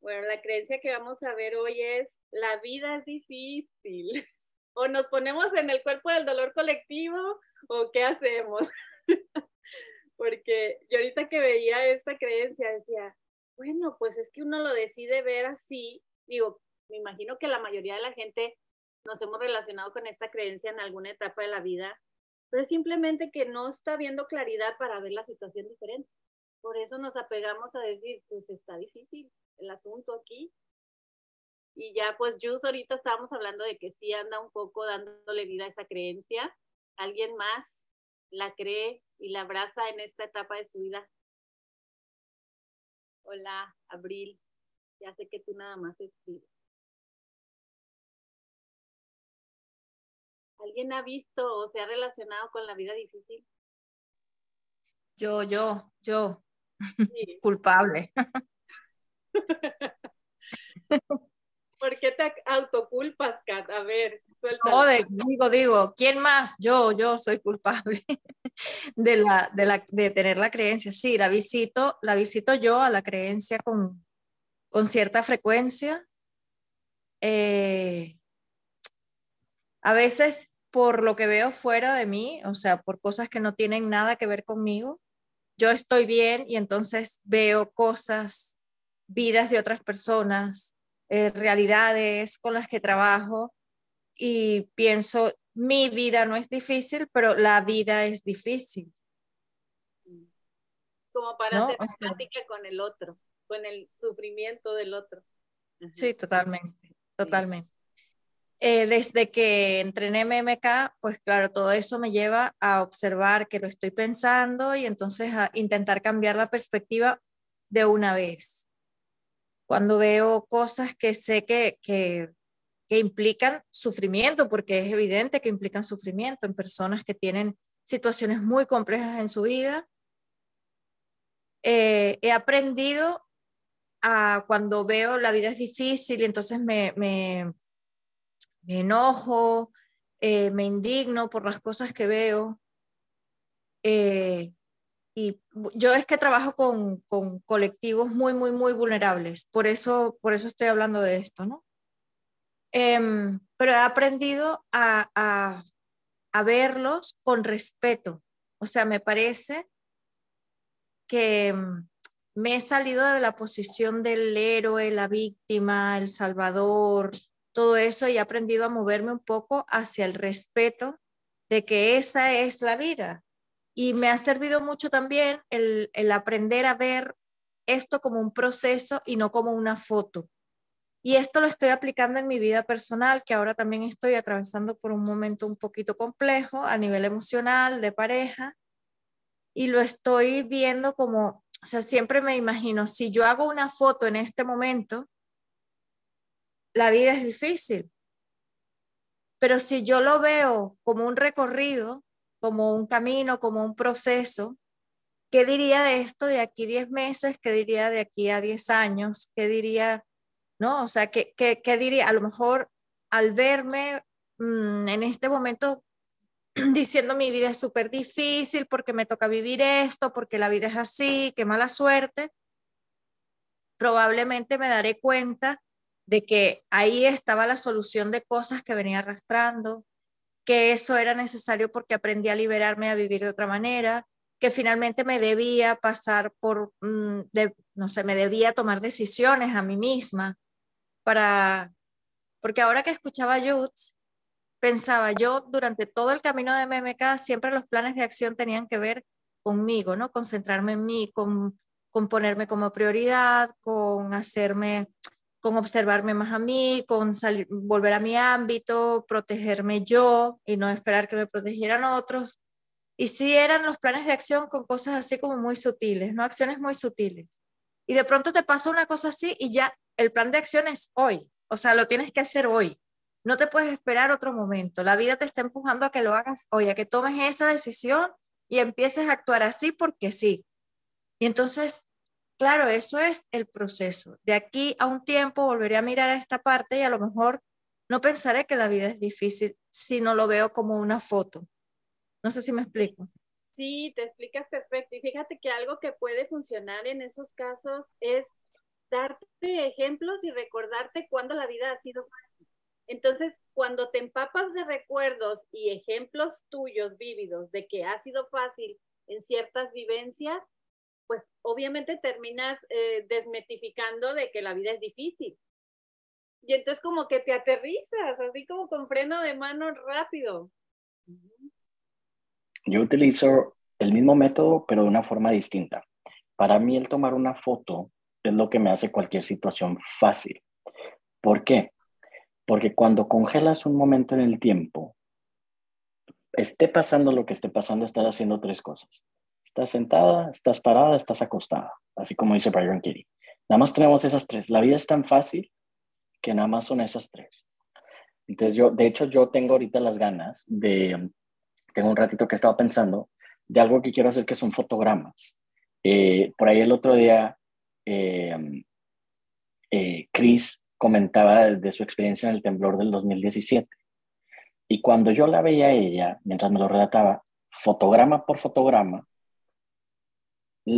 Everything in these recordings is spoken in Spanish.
Bueno, la creencia que vamos a ver hoy es, la vida es difícil. O nos ponemos en el cuerpo del dolor colectivo o qué hacemos. Porque yo ahorita que veía esta creencia decía, bueno, pues es que uno lo decide ver así. Digo, me imagino que la mayoría de la gente nos hemos relacionado con esta creencia en alguna etapa de la vida, pero es simplemente que no está viendo claridad para ver la situación diferente. Por eso nos apegamos a decir, pues está difícil el asunto aquí. Y ya, pues, Jus, ahorita estábamos hablando de que sí anda un poco dándole vida a esa creencia. ¿Alguien más la cree y la abraza en esta etapa de su vida? Hola, Abril. Ya sé que tú nada más escribes. ¿Alguien ha visto o se ha relacionado con la vida difícil? Yo, yo, yo. Culpable. ¿Por qué te autoculpas, Kat? A ver, no, digo, digo, ¿quién más? Yo, yo soy culpable de, la, de, la, de tener la creencia. Sí, la visito, la visito yo a la creencia con, con cierta frecuencia. Eh, a veces por lo que veo fuera de mí, o sea, por cosas que no tienen nada que ver conmigo, yo estoy bien y entonces veo cosas, vidas de otras personas, eh, realidades con las que trabajo y pienso, mi vida no es difícil, pero la vida es difícil. Como para hacer empática con el otro, con el sufrimiento del otro. Sí, totalmente, totalmente. Eh, desde que entrené MMK, pues claro, todo eso me lleva a observar que lo estoy pensando y entonces a intentar cambiar la perspectiva de una vez. Cuando veo cosas que sé que, que, implican sufrimiento, porque es evidente que implican sufrimiento en personas que tienen situaciones muy complejas en su vida, eh, he aprendido a cuando veo la vida es difícil y entonces me, me me enojo, eh, me indigno por las cosas que veo. Eh, y yo es que trabajo con, con, colectivos muy, muy, muy vulnerables. Por eso, por eso estoy hablando de esto, ¿no? Em, pero he aprendido a, a, a verlos con respeto. O sea, me parece que mm, me he salido de la posición del héroe, la víctima, el salvador, todo eso y he aprendido a moverme un poco hacia el respeto de que esa es la vida. Y me ha servido mucho también el, aprender a ver esto como un proceso y no como una foto. Y esto lo estoy aplicando en mi vida personal, que ahora también estoy atravesando por un momento un poquito complejo a nivel emocional, de pareja, y lo estoy viendo como, o sea, siempre me imagino, si yo hago una foto en este momento, la vida es difícil. Pero si yo lo veo como un recorrido, como un camino, como un proceso, ¿qué diría de esto de aquí 10 meses? ¿Qué diría de aquí a 10 años? ¿Qué diría? ¿No? O sea, ¿qué, diría? A lo mejor al verme mm, en este momento diciendo mi vida es súper difícil porque me toca vivir esto, porque la vida es así, qué mala suerte, probablemente me daré cuenta de que ahí estaba la solución de cosas que venía arrastrando, que eso era necesario porque aprendí a liberarme a vivir de otra manera, que finalmente me debía pasar por, mm, no sé, me debía tomar decisiones a mí misma para, porque ahora que escuchaba a pensaba yo durante todo el camino de MMK, siempre los planes de acción tenían que ver conmigo, ¿no? Concentrarme en mí, con, con ponerme como prioridad, con hacerme con observarme más a mí, con salir, volver a mi ámbito, protegerme yo y no esperar que me protegieran otros. Y sí eran los planes de acción con cosas así como muy sutiles, ¿no? Acciones muy sutiles. Y de pronto te pasa una cosa así y ya el plan de acción es hoy. O sea, lo tienes que hacer hoy. No te puedes esperar otro momento. La vida te está empujando a que lo hagas hoy, a que tomes esa decisión y empieces a actuar así porque sí. Y entonces Claro, eso es el proceso. De aquí a un tiempo volveré a mirar a esta parte y a lo mejor no pensaré que la vida es difícil si no lo veo como una foto. No sé si me explico. Sí, te explicas perfecto. Y fíjate que algo que puede funcionar en esos casos es darte ejemplos y recordarte cuando la vida ha sido fácil. Entonces, cuando te empapas de recuerdos y ejemplos tuyos vívidos de que ha sido fácil en ciertas vivencias, pues obviamente terminas eh, desmetificando de que la vida es difícil. Y entonces como que te aterrizas, así como con freno de mano rápido. Yo utilizo el mismo método, pero de una forma distinta. Para mí el tomar una foto es lo que me hace cualquier situación fácil. ¿Por qué? Porque cuando congelas un momento en el tiempo, esté pasando lo que esté pasando, estás haciendo tres cosas. Estás sentada, estás parada, estás acostada, así como dice Byron Kitty. Nada más tenemos esas tres. La vida es tan fácil que nada más son esas tres. Entonces yo, de hecho, yo tengo ahorita las ganas de, tengo un ratito que he estado pensando de algo que quiero hacer que son fotogramas. Eh, por ahí el otro día, eh, eh, Chris comentaba de su experiencia en el temblor del 2017. Y cuando yo la veía a ella, mientras me lo relataba, fotograma por fotograma,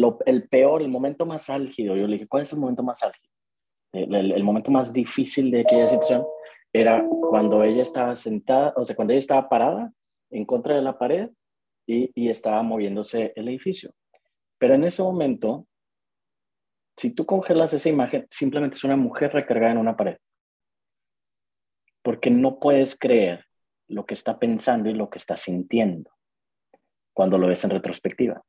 lo, el peor, el momento más álgido, yo le dije, ¿cuál es el momento más álgido? el, momento más difícil de aquella situación era cuando ella estaba sentada, o sea, cuando ella estaba parada en contra de la pared y, y estaba moviéndose el edificio. Pero en ese momento, si tú congelas esa imagen, simplemente es una mujer recargada en una pared. Porque no puedes creer lo que está pensando y lo que está sintiendo cuando lo ves en retrospectiva.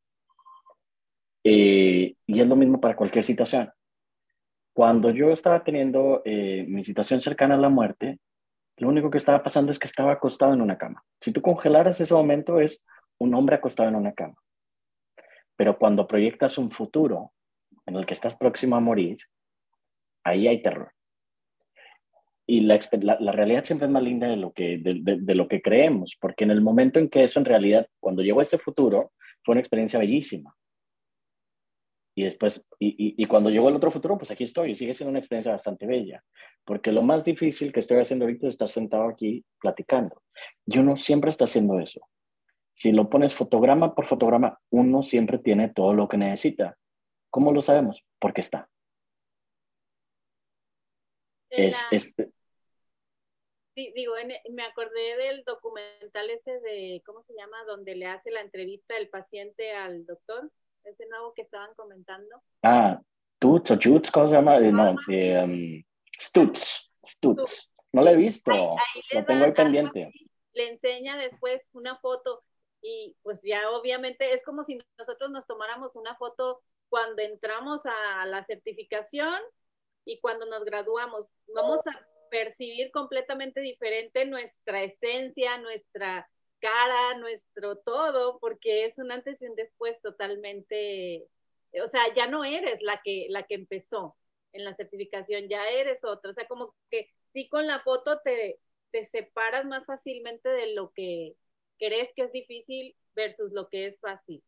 Eh, y es lo mismo para cualquier situación. Cuando yo estaba teniendo eh, mi situación cercana a la muerte, lo único que estaba pasando es que estaba acostado en una cama. Si tú congelaras ese momento es un hombre acostado en una cama. Pero cuando proyectas un futuro en el que estás próximo a morir, ahí hay terror. Y la, la, realidad siempre es más linda de lo, que, de, de, lo que creemos, porque en el momento en que eso en realidad, cuando llegó ese futuro, fue una experiencia bellísima. Y después, y, y, cuando llegó el otro futuro, pues aquí estoy y sigue siendo una experiencia bastante bella, porque lo más difícil que estoy haciendo ahorita es estar sentado aquí platicando. Y uno siempre está haciendo eso. Si lo pones fotograma por fotograma, uno siempre tiene todo lo que necesita. ¿Cómo lo sabemos? Porque está. Es, es, Sí, digo, me acordé del documental ese de, ¿cómo se llama? Donde le hace la entrevista el paciente al doctor ese nuevo que estaban comentando. Ah, Tuts o Juts, ¿cómo se llama? no, eh, um, Stutz, Stutz. No lo he visto, lo tengo ahí pendiente. Le enseña después una foto y pues ya obviamente es como si nosotros nos tomáramos una foto cuando entramos a la certificación y cuando nos graduamos. Vamos a percibir completamente diferente nuestra esencia, nuestra cara, nuestro todo, porque es un antes y un después totalmente, o sea, ya no eres la que, la que empezó en la certificación, ya eres otra, o sea, como que sí con la foto te, te separas más fácilmente de lo que crees que es difícil versus lo que es fácil.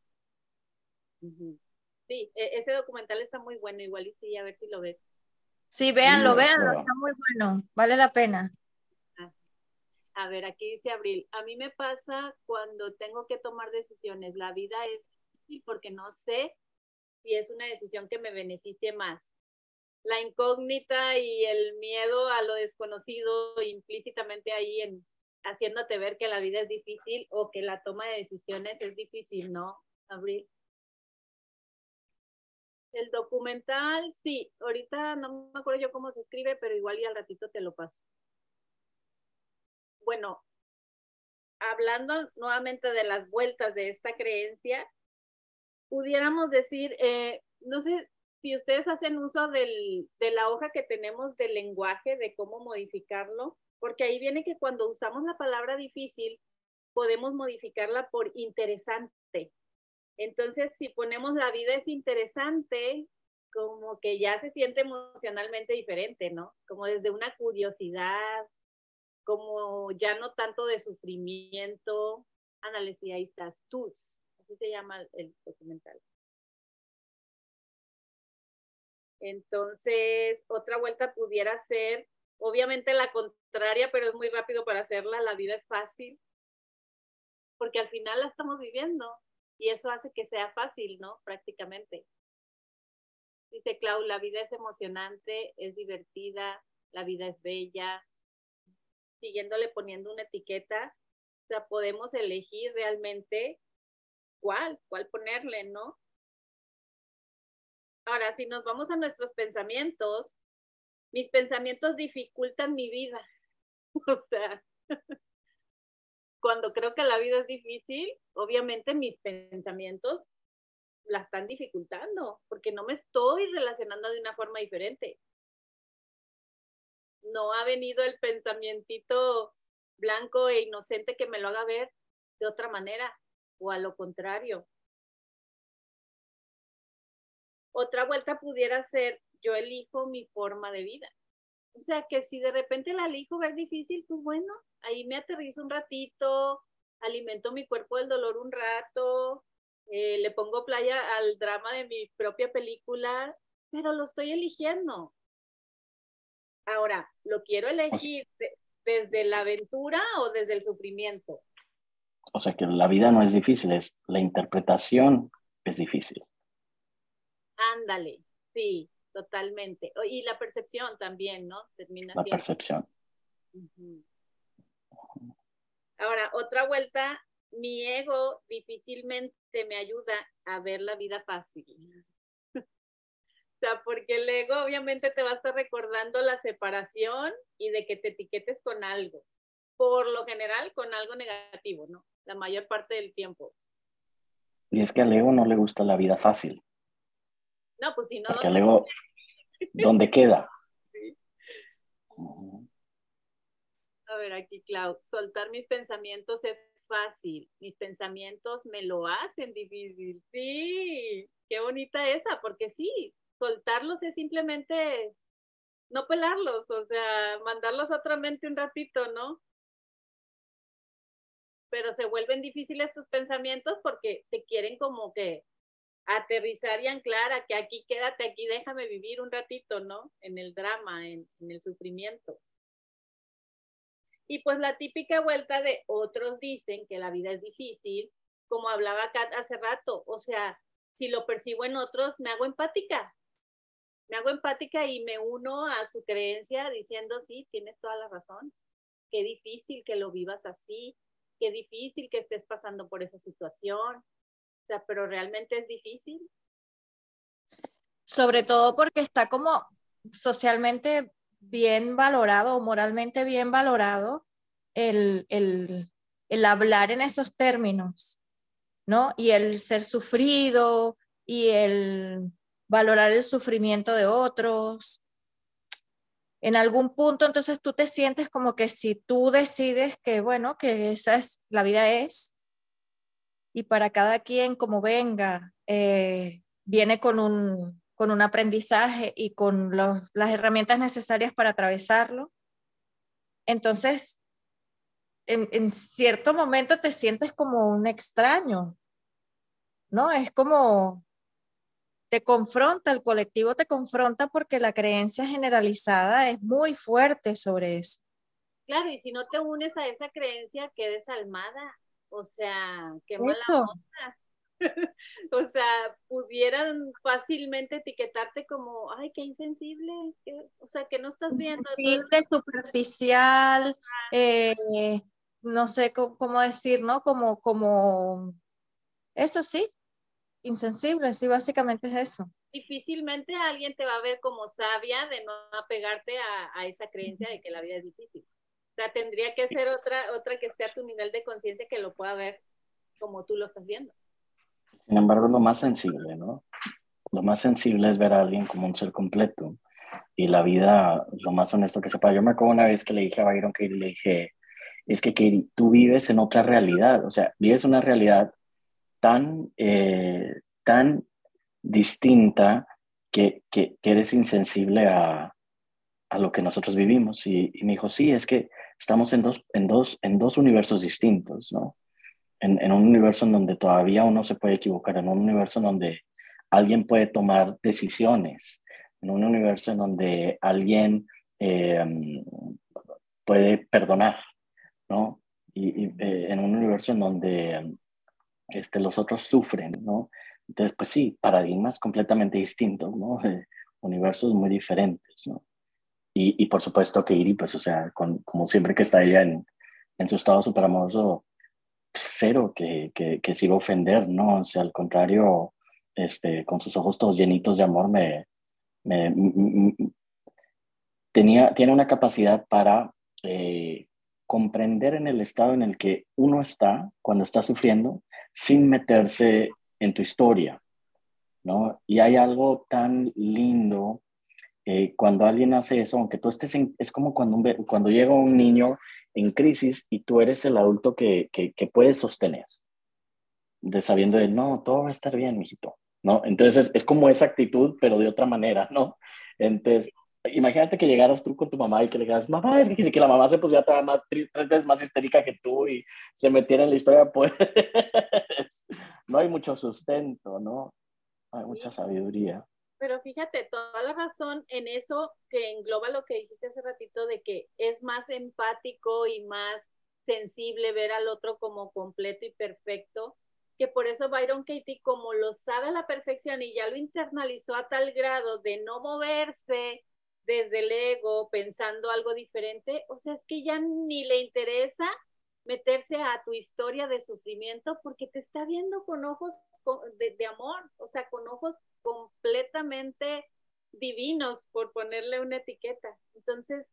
Sí, e, ese documental está muy bueno, igual y sí, a ver si lo ves. Sí, véanlo, véanlo, está muy bueno, vale la pena. A ver, aquí dice Abril, a mí me pasa cuando tengo que tomar decisiones. La vida es difícil porque no sé si es una decisión que me beneficie más. La incógnita y el miedo a lo desconocido implícitamente ahí en haciéndote ver que la vida es difícil o que la toma de decisiones es difícil, ¿no, Abril? El documental, sí, ahorita no me acuerdo yo cómo se escribe, pero igual y al ratito te lo paso bueno, hablando nuevamente de las vueltas de esta creencia, pudiéramos decir, eh, no sé si ustedes hacen uso del, de la hoja que tenemos del lenguaje, de cómo modificarlo, porque ahí viene que cuando usamos la palabra difícil, podemos modificarla por interesante. Entonces, si ponemos la vida es interesante, como que ya se siente emocionalmente diferente, ¿no? Como desde una curiosidad, como ya no tanto de sufrimiento. Ahí estás, TUS, así se llama el documental. Entonces, otra vuelta pudiera ser, obviamente la contraria, pero es muy rápido para hacerla, la vida es fácil, porque al final la estamos viviendo y eso hace que sea fácil, ¿no? Prácticamente. Dice Clau, la vida es emocionante, es divertida, la vida es bella, siguiéndole poniendo una etiqueta, o sea, podemos elegir realmente cuál, cuál ponerle, ¿no? Ahora, si nos vamos a nuestros pensamientos, mis pensamientos dificultan mi vida. O sea, cuando creo que la vida es difícil, obviamente mis pensamientos la están dificultando, porque no me estoy relacionando de una forma diferente. No ha venido el pensamientito blanco e inocente que me lo haga ver de otra manera, o a lo contrario. Otra vuelta pudiera ser, yo elijo mi forma de vida. O sea, que si de repente la elijo ver difícil, pues bueno, ahí me aterrizo un ratito, alimento mi cuerpo del dolor un rato, eh, le pongo playa al drama de mi propia película, pero lo estoy eligiendo. Ahora, ¿lo quiero elegir desde la aventura o desde el sufrimiento? O sea que la vida no es difícil, es la interpretación es difícil. Ándale, sí, totalmente. Y la percepción también, ¿no? Termina la percepción. Ahora, otra vuelta, mi ego difícilmente me ayuda a ver la vida fácil. Sea, porque el ego obviamente te va a estar recordando la separación y de que te etiquetes con algo. Por lo general, con algo negativo, ¿no? La mayor parte del tiempo. Y es que al ego no le gusta la vida fácil. No, pues si no. Porque luego, ¿dónde queda? A ver, aquí, Clau, soltar mis pensamientos es fácil. Mis pensamientos me lo hacen difícil. Sí, qué bonita esa, porque sí, soltarlos es simplemente no pelarlos, o sea, mandarlos a otra mente un ratito, ¿no? Pero se vuelven difíciles tus pensamientos porque te quieren como que aterrizar y anclar a que aquí quédate, aquí déjame vivir un ratito, ¿no? En el drama, en, el sufrimiento. Y pues la típica vuelta de otros dicen que la vida es difícil, como hablaba Kat hace rato, o sea, si lo percibo en otros, me hago empática. Me hago empática y me uno a su creencia diciendo, sí, tienes toda la razón. Qué difícil que lo vivas así, qué difícil que estés pasando por esa situación, o sea, pero realmente es difícil. Sobre todo porque está como socialmente bien valorado o moralmente bien valorado el, el, el hablar en esos términos, ¿no? Y el ser sufrido y el valorar el sufrimiento de otros. En algún punto, entonces tú te sientes como que si tú decides que, bueno, que esa es, la vida es, y para cada quien como venga, eh, viene con un, con un aprendizaje y con las herramientas necesarias para atravesarlo. Entonces, en, en, cierto momento te sientes como un extraño, ¿no? Es como te confronta, el colectivo te confronta porque la creencia generalizada es muy fuerte sobre eso. Claro, y si no te unes a esa creencia, quedes almada o sea, qué mala onda. o sea, pudieran fácilmente etiquetarte como, ay, qué insensible, o sea, que no estás viendo. Insensible, superficial, eh, no sé cómo, decir, ¿no? Como, como, eso sí, insensible, sí, básicamente es eso. Difícilmente alguien te va a ver como sabia de no apegarte a, a esa creencia de que la vida es difícil. O sea, tendría que ser otra, otra que esté a tu nivel de conciencia que lo pueda ver como tú lo estás viendo. Sin embargo, lo más sensible, ¿no? Lo más sensible es ver a alguien como un ser completo. Y la vida, lo más honesto que sepa. Yo me acuerdo una vez que le dije a Byron que le dije, es que Katie, tú vives en otra realidad. O sea, vives una realidad tan, eh, tan distinta que, que, eres insensible a, a, lo que nosotros vivimos. Y, y me dijo, sí, es que estamos en dos, en dos, en dos universos distintos, ¿no? En, en, un universo en donde todavía uno se puede equivocar, en un universo en donde alguien puede tomar decisiones, en un universo en donde alguien eh, puede perdonar, ¿no? Y, eh, en un universo en donde este, los otros sufren, ¿no? Entonces, pues sí, paradigmas completamente distintos, ¿no? universos muy diferentes, ¿no? Y, y, por supuesto que Iri, pues, o sea, con, como siempre que está ella en, en su estado súper amoroso, cero que, que, que se iba a ofender, ¿no? O al contrario, este, con sus ojos todos llenitos de amor, me, tenía, tiene una capacidad para eh, comprender en el estado en el que uno está cuando está sufriendo sin meterse en tu historia, ¿no? Y hay algo tan lindo eh, cuando alguien hace eso, aunque tú estés en, es como cuando, cuando llega un niño en crisis y tú eres el adulto que, que, puedes sostener, de sabiendo de, no, todo va a estar bien, mijito, ¿no? Entonces es, como esa actitud, pero de otra manera, ¿no? Entonces, imagínate que llegaras tú con tu mamá y que le digas, mamá, es que, que la mamá se pusiera más, tres veces más histérica que tú y se metiera en la historia, pues no hay mucho sustento, ¿no? Hay mucha sabiduría. Pero fíjate, toda la razón en eso que engloba lo que dijiste hace ratito de que es más empático y más sensible ver al otro como completo y perfecto, que por eso Byron Katie, como lo sabe a la perfección y ya lo internalizó a tal grado de no moverse desde el ego pensando algo diferente, o sea, es que ya ni le interesa meterse a tu historia de sufrimiento porque te está viendo con ojos de, amor, o sea, con ojos completamente divinos, por ponerle una etiqueta. Entonces,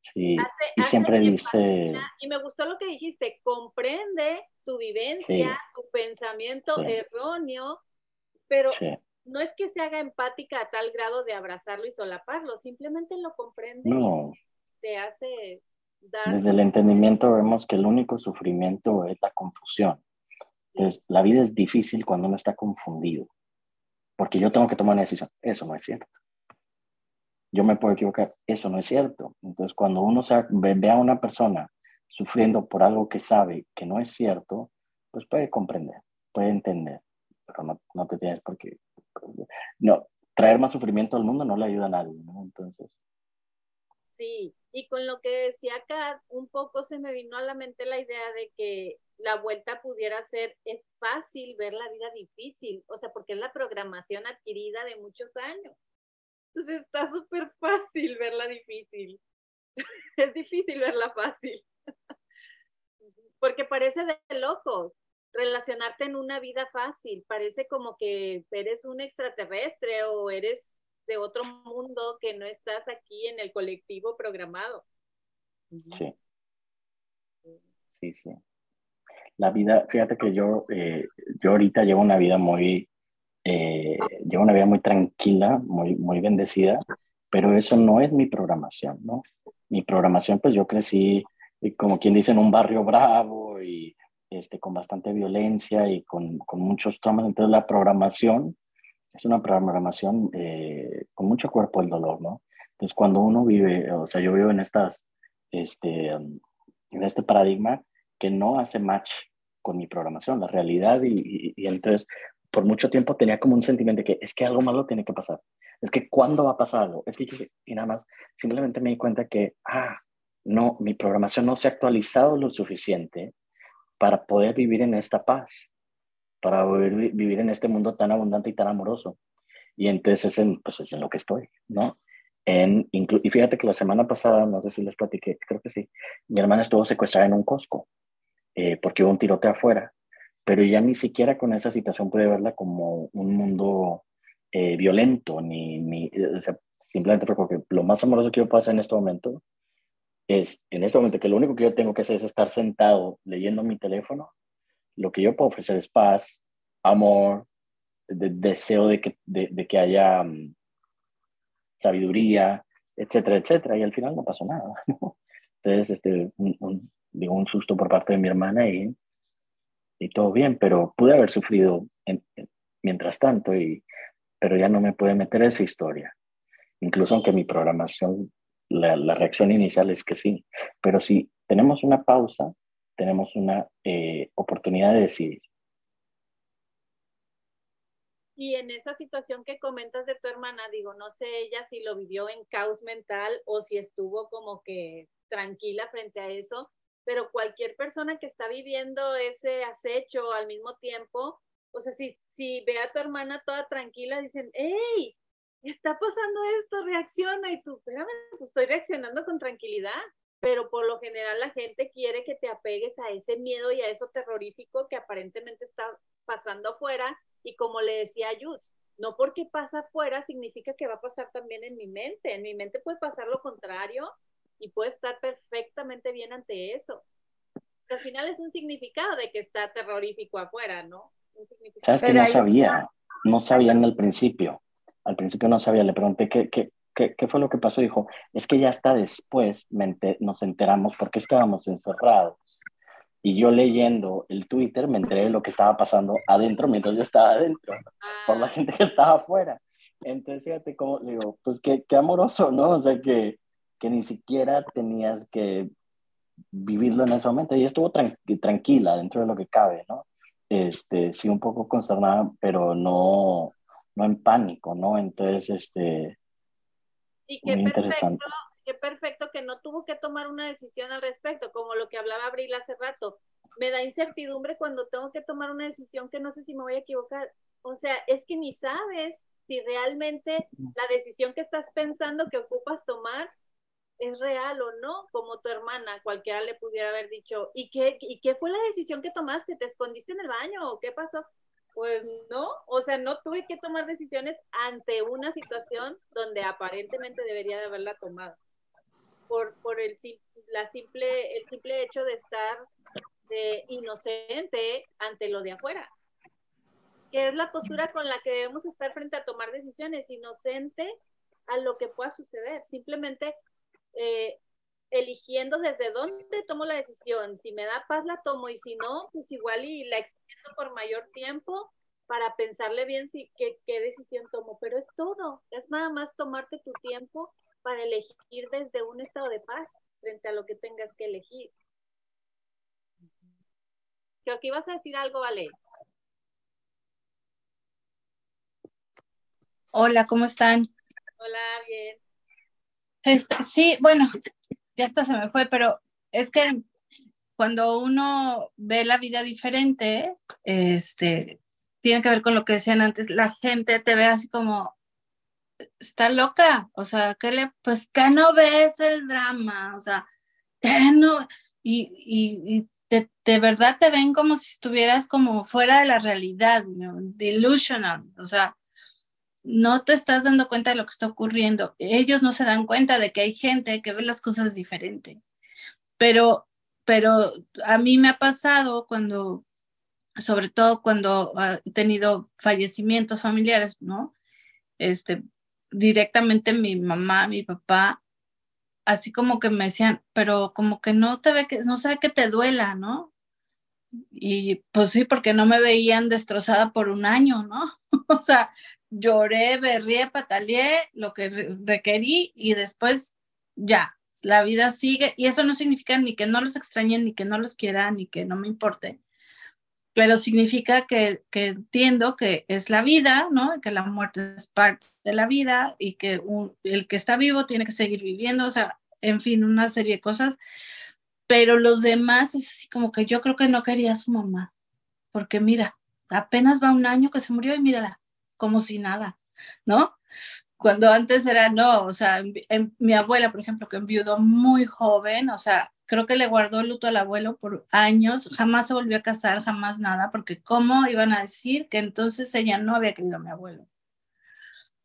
sí, y siempre dice... Y me gustó lo que dijiste, comprende tu vivencia, tu pensamiento erróneo, pero no es que se haga empática a tal grado de abrazarlo y solaparlo, simplemente lo comprende no. te hace desde el entendimiento vemos que el único sufrimiento es la confusión. Entonces, la vida es difícil cuando uno está confundido, porque yo tengo que tomar una decisión. Eso no es cierto. Yo me puedo equivocar. Eso no es cierto. Entonces, cuando uno ve, a una persona sufriendo por algo que sabe que no es cierto, pues puede comprender, puede entender, pero no, no te tienes por qué. No, traer más sufrimiento al mundo no le ayuda a nadie, ¿no? Entonces. Sí, y con lo que decía acá, un poco se me vino a la mente la idea de que la vuelta pudiera ser, es fácil ver la vida difícil, o sea, porque es la programación adquirida de muchos años. Entonces está súper fácil verla difícil. es difícil verla fácil. porque parece de locos relacionarte en una vida fácil, parece como que eres un extraterrestre o eres de otro mundo que no estás aquí en el colectivo programado. Sí. Sí, sí. La vida, fíjate que yo, eh, yo ahorita llevo una vida muy, eh, llevo una vida muy tranquila, muy, muy bendecida, pero eso no es mi programación, ¿no? Mi programación, pues yo crecí, como quien dice, en un barrio bravo y este, con bastante violencia y con, con muchos traumas. Entonces la programación es una programación eh, con mucho cuerpo el dolor, ¿no? Entonces, cuando uno vive, o sea, yo vivo en estas, este, en este paradigma que no hace match con mi programación, la realidad, y, y, entonces por mucho tiempo tenía como un sentimiento de que es que algo malo tiene que pasar, es que cuándo va a pasar algo, es que, y nada más, simplemente me di cuenta que, ah, no, mi programación no se ha actualizado lo suficiente para poder vivir en esta paz para vivir, vivir en este mundo tan abundante y tan amoroso. Y entonces es en, pues es en lo que estoy, ¿no? En, y fíjate que la semana pasada, no sé si les platiqué, creo que sí, mi hermana estuvo secuestrada en un Costco eh, porque hubo un tiroteo afuera, pero ya ni siquiera con esa situación pude verla como un mundo eh, violento, ni, ni o sea, simplemente porque lo más amoroso que yo puedo hacer en este momento es, en este momento, que lo único que yo tengo que hacer es estar sentado leyendo mi teléfono lo que yo puedo ofrecer es paz, amor, deseo de que, de, que haya mm, sabiduría, etcétera, etcétera, y al final no pasó nada. Entonces, este, un, digo, un susto por parte de mi hermana y, y todo bien, pero pude haber sufrido mientras tanto, y, pero ya no me puede meter esa historia. Incluso aunque mi programación, la, reacción inicial es que sí, pero si tenemos una pausa, tenemos una eh, oportunidad de decidir. Y en esa situación que comentas de tu hermana, digo, no sé ella si lo vivió en caos mental o si estuvo como que tranquila frente a eso, pero cualquier persona que está viviendo ese acecho al mismo tiempo, o sea, si, si ve a tu hermana toda tranquila, dicen, hey, está pasando esto, reacciona. Y tú, espérame, pues estoy reaccionando con tranquilidad, pero por lo general la gente quiere que te apegues a ese miedo y a eso terrorífico que aparentemente está pasando afuera. Y como le decía Yutz, no porque pasa afuera significa que va a pasar también en mi mente, en mi mente puede pasar lo contrario y puede estar perfectamente bien ante eso. al final es un significado de que está terrorífico afuera, ¿no? Sabes que no sabía, no sabía en el principio al principio no sabía, le pregunté qué, qué, qué, qué fue lo que pasó. Dijo, es que ya hasta después nos enteramos porque estábamos encerrados. Y yo leyendo el Twitter me enteré de lo que estaba pasando adentro mientras yo estaba adentro, por la gente que estaba afuera. Entonces, fíjate cómo, digo, pues qué, qué amoroso, ¿no? O sea, que, que ni siquiera tenías que vivirlo en ese momento. Y estuvo tranquila dentro de lo que cabe, ¿no? Este, sí, un poco consternada, pero no, no en pánico, ¿no? Entonces, este, y qué muy perfecto, interesante. Qué perfecto que no tuvo que tomar una decisión al respecto, como lo que hablaba Abril hace rato. Me da incertidumbre cuando tengo que tomar una decisión que no sé si me voy a equivocar. O sea, es que ni sabes si realmente la decisión que estás pensando que ocupas tomar es real o no, como tu hermana, cualquiera le pudiera haber dicho, ¿y qué, ¿y qué fue la decisión que tomaste? ¿Te escondiste en el baño o qué pasó? Pues no, o sea, no tuve que tomar decisiones ante una situación donde aparentemente debería de haberla tomado. Por, por el, la simple, el simple hecho de estar de inocente ante lo de afuera. Que es la postura con la que debemos estar frente a tomar decisiones, inocente a lo que pueda suceder. Simplemente eh, eligiendo desde dónde tomo la decisión. Si me da paz, la tomo y si no, pues igual y la extiendo por mayor tiempo para pensarle bien si, qué, qué decisión tomo. Pero es todo, es nada más tomarte tu tiempo para elegir desde un estado de paz frente a lo que tengas que elegir. Creo que ibas a decir algo, Vale. Hola, ¿cómo están? Hola, bien. Este, sí, bueno, ya hasta se me fue, pero es que cuando uno ve la vida diferente, este, tiene que ver con lo que decían antes, la gente te ve así como, está loca, o sea, que le, pues que no ves el drama, o sea, que no, y, y, de, verdad te ven como si estuvieras como fuera de la realidad, delusional, o sea, no te estás dando cuenta de lo que está ocurriendo. Ellos no se dan cuenta de que hay gente que ve las cosas diferente. Pero, pero a mí me ha pasado cuando, sobre todo cuando he tenido fallecimientos familiares, ¿no? Este, directamente mi mamá, mi papá, así como que me decían, pero como que no te ve que, no sabe que te duela, ¿no? Y pues sí, porque no me veían destrozada por un año, ¿no? o sea, lloré, berrié, pataleé lo que requerí y después ya, la vida sigue y eso no significa ni que no los extrañe, ni que no los quiera, ni que no me importe, pero significa que, que entiendo que es la vida, ¿no? Que la muerte es parte de la vida y que el que está vivo tiene que seguir viviendo, o sea, en fin, una serie de cosas, pero los demás es así como que yo creo que no quería a su mamá, porque mira, apenas va un año que se murió y mírala, como si nada, ¿no? Cuando antes era, no, o sea, mi abuela, por ejemplo, que enviudó muy joven, o sea, creo que le guardó luto al abuelo por años, jamás se volvió a casar, jamás nada, porque ¿cómo iban a decir que entonces ella no había querido a mi abuelo?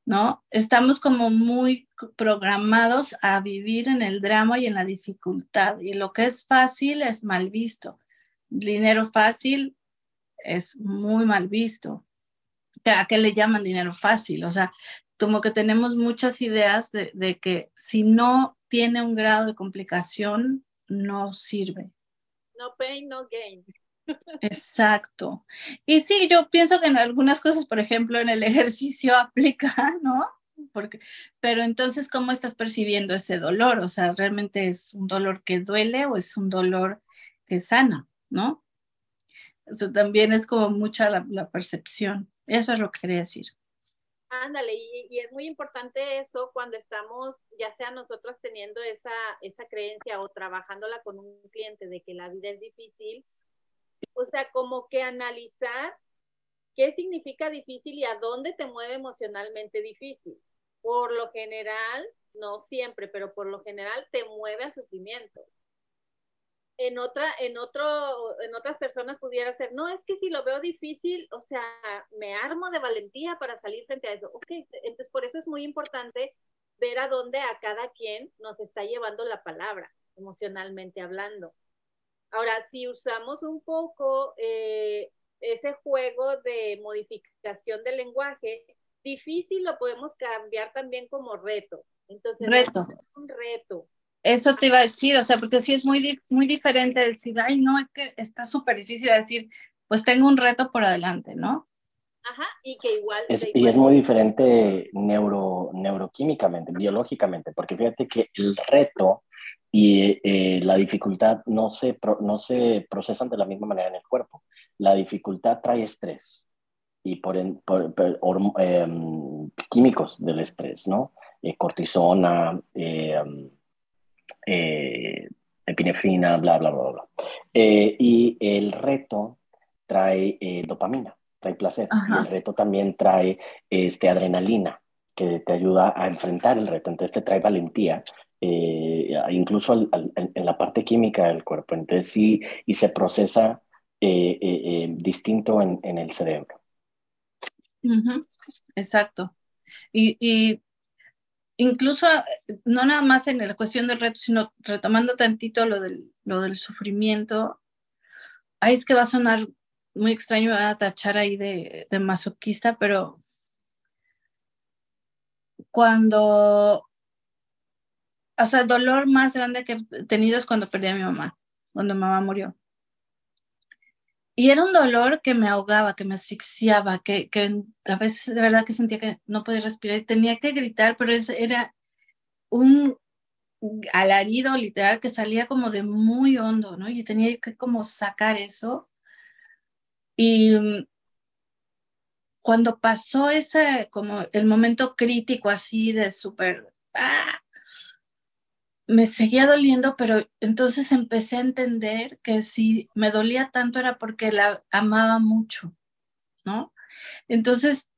¿No? Estamos como muy programados a vivir en el drama y en la dificultad, y lo que es fácil es mal visto. Dinero fácil es muy mal visto. ¿A qué le llaman dinero fácil? O sea, como que tenemos muchas ideas de, que si no tiene un grado de complicación, no sirve. No pain, no gain. Exacto. Y sí, yo pienso que en algunas cosas, por ejemplo, en el ejercicio aplica, ¿no? Porque, pero entonces, ¿cómo estás percibiendo ese dolor? O sea, ¿realmente es un dolor que duele o es un dolor que sana, ¿no? Eso también es como mucha la percepción. Eso es lo que quería decir. Ándale, y, es muy importante eso cuando estamos, ya sea nosotros teniendo esa, esa creencia o trabajándola con un cliente de que la vida es difícil, o sea, como que analizar ¿qué significa difícil y a dónde te mueve emocionalmente difícil? Por lo general, no siempre, pero por lo general te mueve a sufrimiento. En, otra, en, otro, en otras personas pudiera ser, no, es que si lo veo difícil, o sea, me armo de valentía para salir frente a eso. Ok, entonces por eso es muy importante ver a dónde a cada quien nos está llevando la palabra, emocionalmente hablando. Ahora, si usamos un poco eh, ese juego de modificación del lenguaje, difícil lo podemos cambiar también como reto. Entonces, reto. Es un reto. Eso te iba a decir, o sea, porque sí es muy, muy diferente decir, ay, no, es que está súper difícil decir, pues tengo un reto por adelante, ¿no? Ajá, y que igual... Y es muy diferente neuro, neuroquímicamente, biológicamente, porque fíjate que el reto y eh, la dificultad no se, no se procesan de la misma manera en el cuerpo. La dificultad trae estrés y por, em, químicos del estrés, ¿no? Eh, cortisona, em, eh, epinefrina, bla, bla, bla, bla. y el reto trae dopamina, trae placer. Y el reto también trae este, adrenalina, que te ayuda a enfrentar el reto. Entonces te trae valentía eh, incluso en la parte química del cuerpo. Entonces sí, y se procesa eh, eh, distinto en, en, el cerebro. Exacto. Y, y, incluso no nada más en la cuestión del reto, sino retomando tantito lo del, lo del sufrimiento, ahí es que va a sonar muy extraño, a tachar ahí de, de masoquista, pero cuando o sea, el dolor más grande que he tenido es cuando perdí a mi mamá, cuando mamá murió. Y era un dolor que me ahogaba, que me asfixiaba, que, que a veces de verdad que sentía que no podía respirar, tenía que gritar, pero era un alarido literal que salía como de muy hondo, ¿no? Y tenía que como sacar eso. Y mm, cuando pasó ese, como el momento crítico así de súper, ¡ah! Me seguía doliendo, pero entonces empecé a entender que si me dolía tanto era porque la amaba mucho, ¿no? Entonces,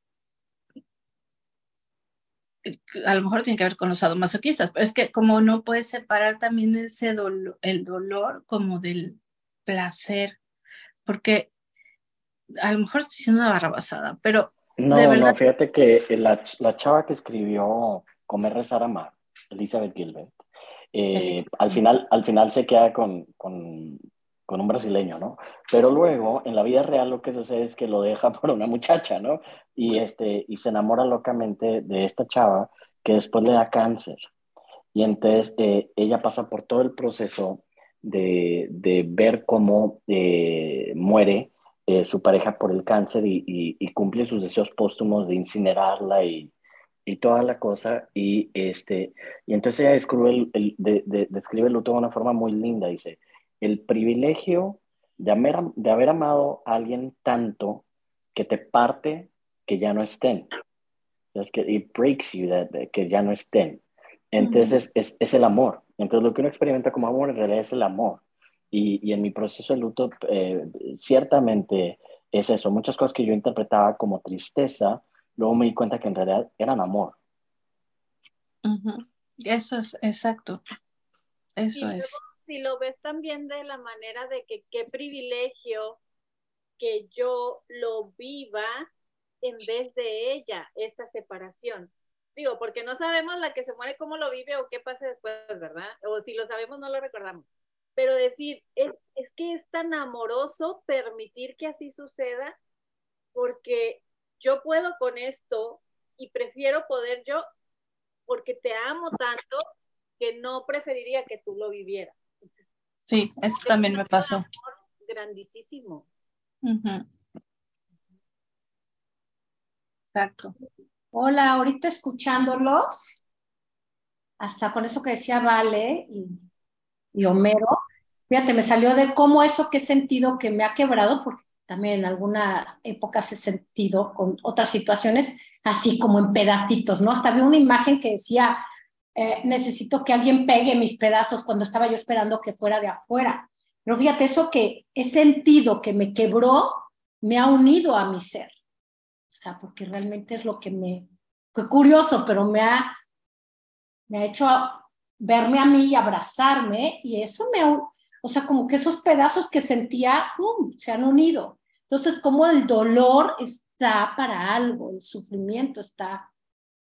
a lo mejor tiene que ver con los sadomasoquistas, pero es que como no puedes separar también ese dolor, el dolor como del placer, porque a lo mejor estoy diciendo una barrabasada, pero no, de verdad... no, fíjate que la, la chava que escribió Comer, Rezar, Amar, Elizabeth Gilbert, eh, al, final, al final se queda con, con, con, un brasileño, ¿no? Pero luego, en la vida real, lo que sucede es que lo deja por una muchacha, ¿no? Y, este, y se enamora locamente de esta chava que después le da cáncer. Y entonces eh, ella pasa por todo el proceso de, de ver cómo eh, muere su pareja por el cáncer y, y, y, cumple sus deseos póstumos de incinerarla y, y toda la cosa. Y, este, y entonces ella describe el, de, de, describe el luto de una forma muy linda. Dice, el privilegio de haber, de haber amado a alguien tanto que te parte que ya no estén. Es que it breaks you, que ya no estén. Entonces es, es, el amor. Entonces lo que uno experimenta como amor en realidad es el amor. Y, y en mi proceso de luto, eh, ciertamente es eso. Muchas cosas que yo interpretaba como tristeza, luego me di cuenta que en realidad eran amor. Eso es, exacto. Eso es. Si lo ves también de la manera de que qué privilegio que yo lo viva en vez de ella, esta separación. Digo, porque no sabemos la que se muere cómo lo vive o qué pasa después, ¿verdad? O si lo sabemos no lo recordamos. Pero decir, es, es que es tan amoroso permitir que así suceda porque yo puedo con esto y prefiero poder yo porque te amo tanto que no preferiría que tú lo vivieras. sí, eso también me pasó. Grandísimo. Exacto. Hola, ahorita escuchándolos, hasta con eso que decía Vale y, y Homero, fíjate, me salió de cómo eso que he sentido que me ha quebrado, porque también en algunas épocas he sentido con otras situaciones, así como en pedacitos, ¿no? Hasta vi una imagen que decía, eh, necesito que alguien pegue mis pedazos cuando estaba yo esperando que fuera de afuera. Pero fíjate, eso que he sentido que me quebró, me ha unido a mi ser. sea, porque realmente es lo que me, fue curioso, pero me ha, me ha hecho verme a mí y abrazarme y eso me, o sea, como que esos pedazos que sentía, se han unido. Entonces, como el dolor está para algo, el sufrimiento está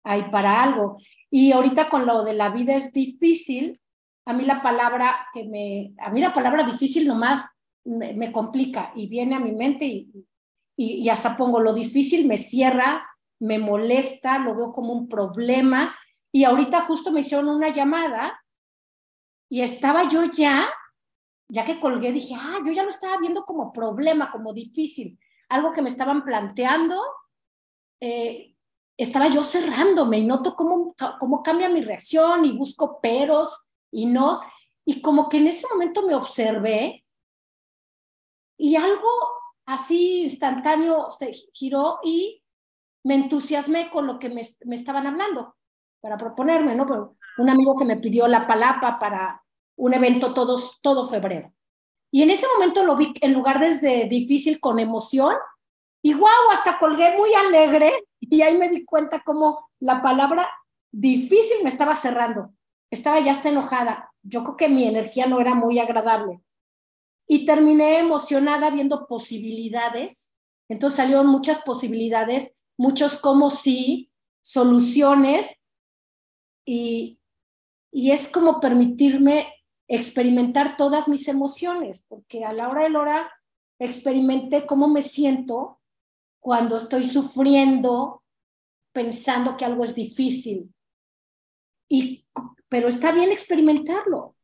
ahí para algo. Y ahorita con lo de la vida es difícil, a mí la palabra que me, a mí la palabra difícil nomás me, me complica y viene a mi mente y, y, y, hasta pongo lo difícil, me cierra, me molesta, lo veo como un problema. Y ahorita justo me hicieron una llamada y estaba yo ya ya que colgué, dije, ah, yo ya lo estaba viendo como problema, como difícil, algo que me estaban planteando, eh, estaba yo cerrándome y noto cómo, cómo cambia mi reacción y busco peros y no, y como que en ese momento me observé y algo así instantáneo se giró y me entusiasmé con lo que me, me estaban hablando para proponerme, ¿no? Un amigo que me pidió la palapa para un evento todos, todo febrero. Y en ese momento lo vi en lugar desde difícil con emoción y guau, hasta colgué muy alegre y ahí me di cuenta cómo la palabra difícil me estaba cerrando. Estaba ya hasta enojada. Yo creo que mi energía no era muy agradable. Y terminé emocionada viendo posibilidades. Entonces salieron muchas posibilidades, muchos como sí, soluciones. Y, y es como permitirme experimentar todas mis emociones, porque a la hora de la hora experimenté cómo me siento cuando estoy sufriendo, pensando que algo es difícil. Y, pero está bien experimentarlo.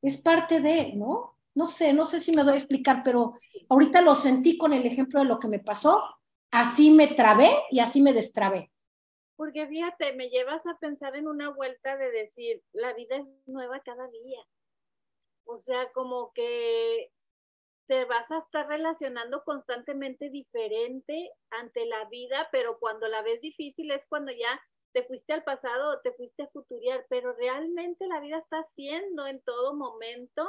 Es parte de, ¿no? No sé, no sé si me doy a explicar, pero ahorita lo sentí con el ejemplo de lo que me pasó. Así me trabé y así me destrabé. Porque fíjate, me llevas a pensar en una vuelta de decir, la vida es nueva cada día. O sea, como que te vas a estar relacionando constantemente diferente ante la vida, pero cuando la ves difícil es cuando ya te fuiste al pasado o te fuiste a futuriar, pero realmente la vida está siendo en todo momento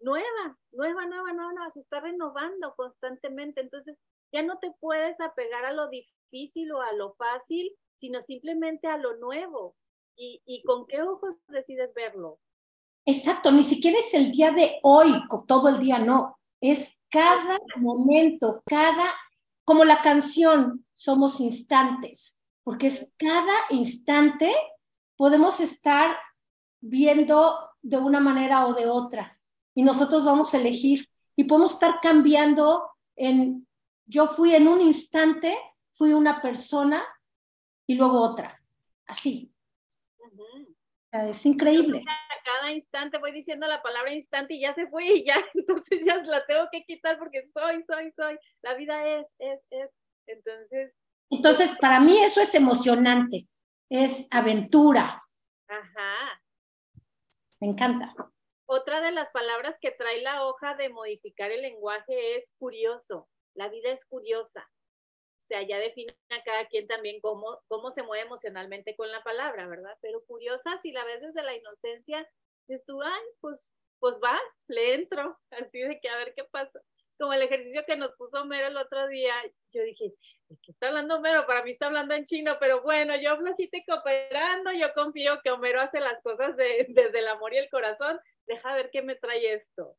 nueva, nueva, nueva, nueva, nueva, se está renovando constantemente. Entonces, ya no te puedes apegar a lo difícil o a lo fácil, sino simplemente a lo nuevo. ¿Y, y con qué ojos decides verlo? Exacto, ni siquiera es el día de hoy, todo el día no, es cada momento, cada, como la canción, somos instantes, porque es cada instante podemos estar viendo de una manera o de otra y nosotros vamos a elegir y podemos estar cambiando en, yo fui en un instante, fui una persona y luego otra, así. Es increíble. Cada instante voy diciendo la palabra instante y ya se fue y ya, entonces ya la tengo que quitar porque soy, soy, soy. La vida es, es, es. Entonces. Entonces, para mí eso es emocionante, es aventura. Ajá. Me encanta. Otra de las palabras que trae la hoja de modificar el lenguaje es curioso. La vida es curiosa sea, ya define a cada quien también cómo, cómo se mueve emocionalmente con la palabra, ¿verdad? Pero curiosa, si la ves desde la inocencia, dices tú, ay, pues, pues va, le entro, así de que a ver qué pasa. Como el ejercicio que nos puso Homero el otro día, yo dije, ¿de qué está hablando Homero? Para mí está hablando en chino, pero bueno, yo flojita y cooperando, yo confío que Homero hace las cosas de, desde el amor y el corazón, deja ver qué me trae esto.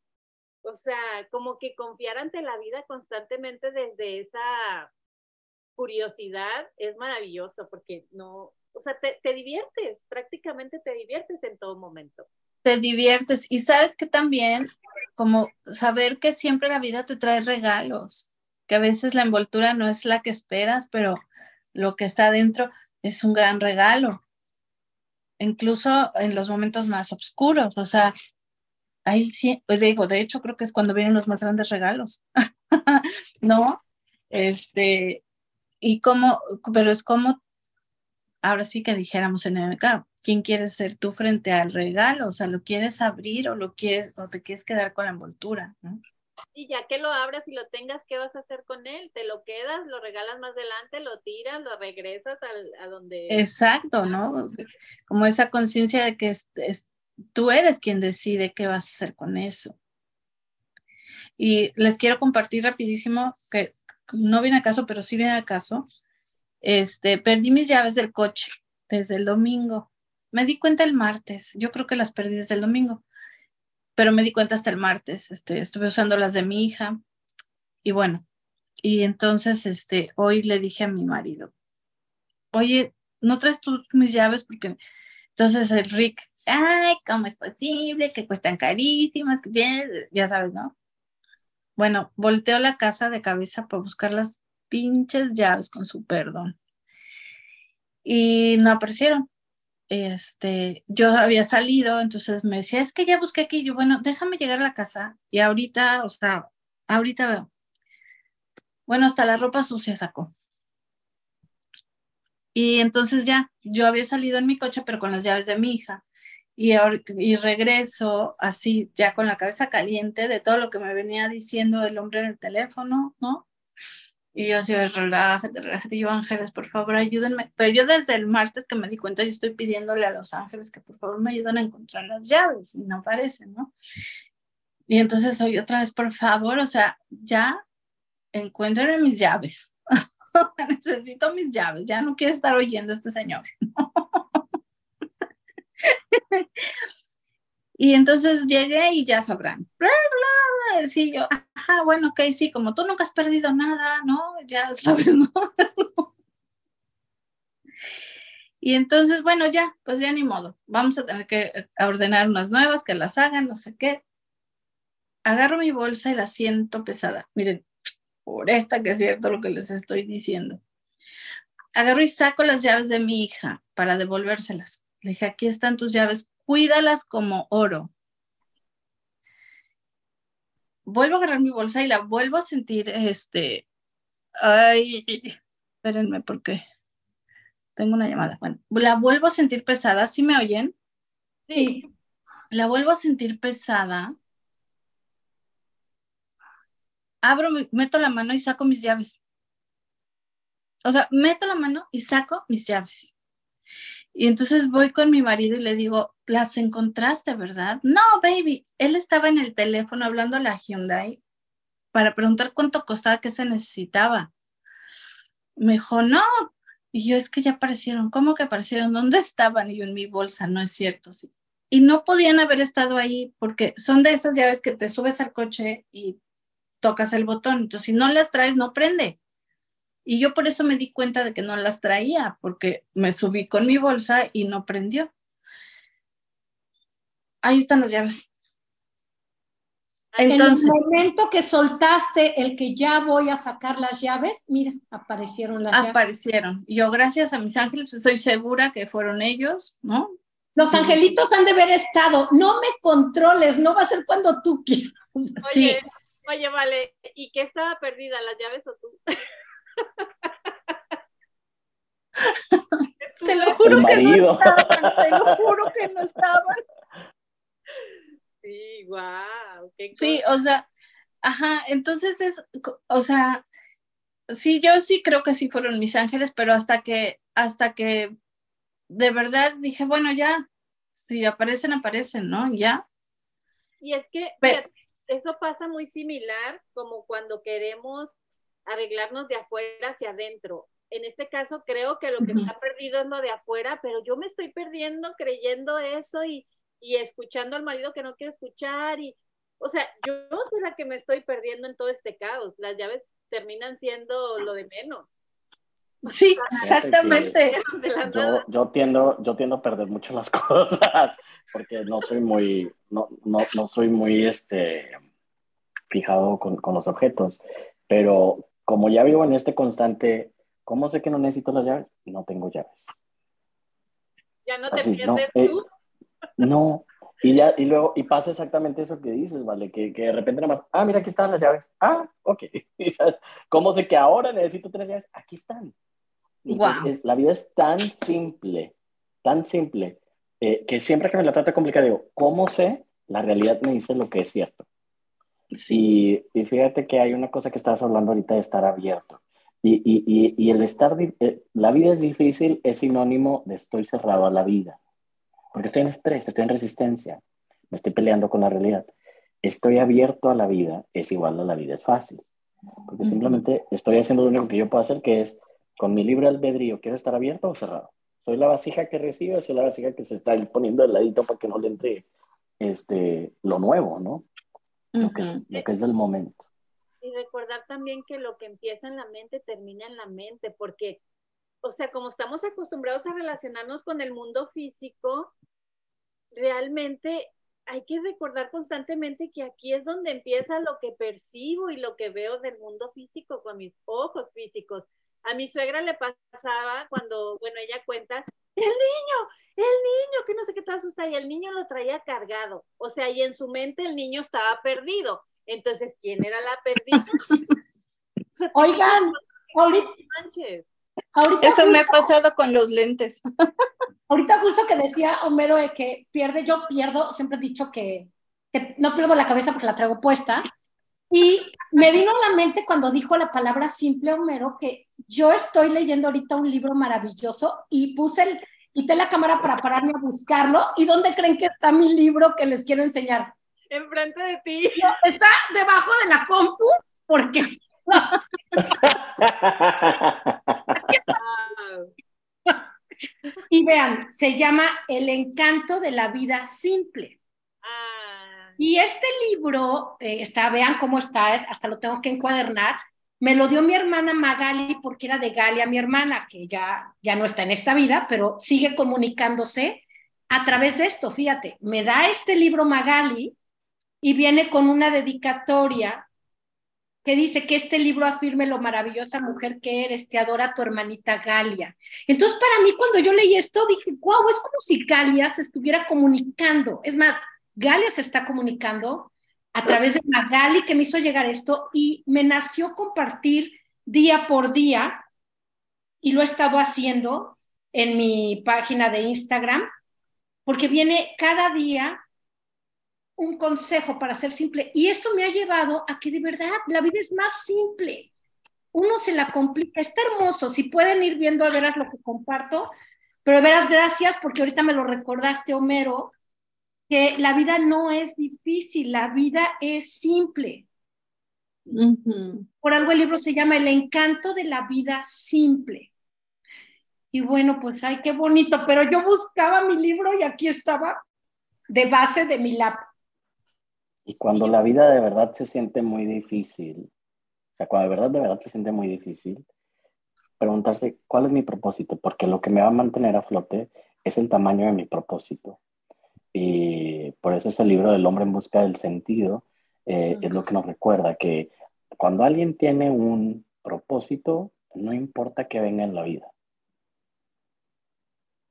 O sea, como que confiar ante la vida constantemente desde esa curiosidad es maravilloso porque no, o sea, te, te, diviertes, prácticamente te diviertes en todo momento. Te diviertes y sabes que también como saber que siempre la vida te trae regalos, que a veces la envoltura no es la que esperas, pero lo que está dentro es un gran regalo, incluso en los momentos más oscuros, o sea, ahí sí, pues digo, de hecho creo que es cuando vienen los más grandes regalos, ¿no? Este, y cómo, pero es como, ahora sí que dijéramos en el mercado, ¿quién quieres ser tú frente al regalo? O sea, ¿lo quieres abrir o lo quieres, o te quieres quedar con la envoltura? ¿no? Y ya que lo abras y lo tengas, ¿qué vas a hacer con él? ¿Te lo quedas, lo regalas más adelante, lo tiras, lo regresas al, a donde... Exacto, ¿no? Como esa conciencia de que es, es, tú eres quien decide qué vas a hacer con eso. Y les quiero compartir rapidísimo que no viene a caso, pero sí viene a caso, Este, perdí mis llaves del coche desde el domingo. Me di cuenta el martes. Yo creo que las perdí desde el domingo, pero me di cuenta hasta el martes. Este, estuve usando las de mi hija y bueno, y entonces este, hoy le dije a mi marido, oye, ¿no traes tú mis llaves? Porque entonces el Rick, ay, ¿cómo es posible? Que cuestan carísimas, ya sabes, ¿no? Bueno, volteó la casa de cabeza para buscar las pinches llaves con su perdón. Y no aparecieron. Este, yo había salido, entonces me decía, es que ya busqué aquí. Yo, bueno, déjame llegar a la casa y ahorita, o sea, ahorita, bueno, hasta la ropa sucia sacó. Y entonces ya, yo había salido en mi coche, pero con las llaves de mi hija. Y, y regreso así, ya con la cabeza caliente de todo lo que me venía diciendo el hombre en el teléfono, ¿no? Y yo así, relájate, relájate. Yo, ángeles, por favor, ayúdenme. Pero yo desde el martes que me di cuenta, yo estoy pidiéndole a los ángeles que por favor me ayuden a encontrar las llaves y no aparecen, ¿no? Y entonces hoy otra vez, por favor, o sea, ya encuentren mis llaves. necesito mis llaves, ya no quiero estar oyendo a este señor. y entonces llegué y ya sabrán. Bla, bla, sí, yo, ajá, bueno, ok, sí, como tú nunca has perdido nada, ¿no? Ya sabes, ¿no? y entonces, bueno, ya, pues ya ni modo. Vamos a tener que ordenar unas nuevas que las hagan, no sé qué. Agarro mi bolsa y la siento pesada. Miren, por esta que es cierto lo que les estoy diciendo. Agarro y saco las llaves de mi hija para devolvérselas. Le dije, aquí están tus llaves, cuídalas como oro. Vuelvo a agarrar mi bolsa y la vuelvo a sentir, este, ay, espérenme porque tengo una llamada. Bueno, la vuelvo a sentir pesada, ¿sí me oyen? Sí. La vuelvo a sentir pesada abro, meto la mano y saco mis llaves. O sea, meto la mano y saco mis llaves. Y entonces voy con mi marido y le digo, las encontraste, ¿verdad? No, baby. Él estaba en el teléfono hablando a la Hyundai para preguntar cuánto costaba, qué se necesitaba. Me dijo, no. Y yo, es que ya aparecieron. ¿Cómo que aparecieron? ¿Dónde estaban? Y yo, en mi bolsa, no es cierto. Sí. Y no podían haber estado ahí porque son de esas llaves que te subes al coche y tocas el botón. Entonces, si no las traes, no prende. Y yo por eso me di cuenta de que no las traía, porque me subí con mi bolsa y no prendió. Ahí están las llaves. Entonces, en el momento que soltaste el que ya voy a sacar las llaves, mira, aparecieron las llaves. Aparecieron. Yo, gracias a mis ángeles, estoy segura que fueron ellos, ¿no? Los angelitos han de haber estado. No me controles, no va a ser cuando tú quieras. sí. Oye, vale, ¿y qué estaba perdida, las llaves o tú? te lo juro que no estaban, te lo juro que no estaban. Sí, wow. sí, o sea, ajá, entonces es, o sea, sí, yo sí creo que sí fueron mis ángeles, pero hasta que, hasta que de verdad dije, bueno, ya, si aparecen, aparecen, ¿no? Ya. Y es que, eso pasa muy similar como cuando queremos arreglarnos de afuera hacia adentro. En este caso creo que lo que está perdido es lo de afuera, pero yo me estoy perdiendo creyendo eso y, y escuchando al marido que no quiere escuchar y, o sea, yo soy la que me estoy perdiendo en todo este caos. Las llaves terminan siendo lo de menos. Sí, exactamente. Yo, yo, tiendo, yo tiendo a perder mucho las cosas porque no soy muy, no, no, no soy muy este, fijado con, con, los objetos. Pero como ya vivo en este constante, ¿cómo sé que no necesito las llaves? No tengo llaves. ¿Ya no te pierdes eh, tú? no, y ya, y luego, y pasa exactamente eso que dices, ¿vale? Que, que de repente nada más, ah, mira, aquí están las llaves. Ah, ok. ¿Cómo sé que ahora necesito tener llaves? Aquí están. la vida es tan simple, tan simple, eh, que siempre que me la trata complicada digo, ¿cómo sé? La realidad me dice lo que es cierto. Sí. Y, fíjate que hay una cosa que estás hablando ahorita de estar abierto. Y, y, y el estar, eh, la vida es difícil es sinónimo de estoy cerrado a la vida. Porque estoy en estrés, estoy en resistencia, me estoy peleando con la realidad. Estoy abierto a la vida es igual a la vida es fácil. Porque simplemente estoy haciendo lo único que yo puedo hacer, que es con mi libre albedrío, ¿quiero estar abierto o cerrado? ¿Soy la vasija que recibe soy la vasija que se está poniendo al ladito para que no le entre este, lo nuevo, ¿no? Lo, que, lo que es del momento. Y recordar también que lo que empieza en la mente termina en la mente, porque, o sea, como estamos acostumbrados a relacionarnos con el mundo físico, realmente hay que recordar constantemente que aquí es donde empieza lo que percibo y lo que veo del mundo físico con mis ojos físicos. A mi suegra le pasaba cuando, bueno, ella cuenta, el niño, el niño, que no sé qué te asusta, y el niño lo traía cargado. O sea, y en su mente el niño estaba perdido. Entonces, ¿quién era la perdida? Oigan, ahorita, ahorita Eso me ha pasado con los lentes. Ahorita justo que decía Homero de que pierde, yo pierdo, siempre he dicho que, que no pierdo la cabeza porque la traigo puesta, y me vino a la mente cuando dijo la palabra simple Homero que yo estoy leyendo ahorita un libro maravilloso y puse el, quité la cámara para pararme a buscarlo. ¿Y dónde creen que está mi libro que les quiero enseñar? Enfrente de ti. está debajo de la compu porque... y vean, se llama El encanto de la vida simple. Y este libro, eh, está, vean cómo está, es, hasta lo tengo que encuadernar, me lo dio mi hermana Magali porque era de Galia, mi hermana, que ya, ya no está en esta vida, pero sigue comunicándose a través de esto. Fíjate, me da este libro Magali y viene con una dedicatoria que dice que este libro afirme lo maravillosa mujer que eres, te adora tu hermanita Galia. Entonces, para mí, cuando yo leí esto, dije, wow, es como si Galia se estuviera comunicando. Es más, Galia se está comunicando a través de Magali que me hizo llegar esto y me nació compartir día por día y lo he estado haciendo en mi página de Instagram porque viene cada día un consejo para ser simple. Y esto me ha llevado a que de verdad la vida es más simple. Uno se la complica, está hermoso, si pueden ir viendo a veras lo que comparto, pero veras gracias porque ahorita me lo recordaste, Homero, que la vida no es difícil, la vida es simple. Por algo el libro se llama El encanto de la vida simple. Y bueno, pues ay, qué bonito, pero yo buscaba mi libro y aquí estaba de base de mi lap. Y cuando la vida de verdad se siente muy difícil, o sea, cuando de verdad, de verdad se siente muy difícil, preguntarse cuál es mi propósito, porque lo que me va a mantener a flote es el tamaño de mi propósito. Y por eso ese libro del hombre en busca del sentido eh, es lo que nos recuerda que cuando alguien tiene un propósito, no importa que venga en la vida.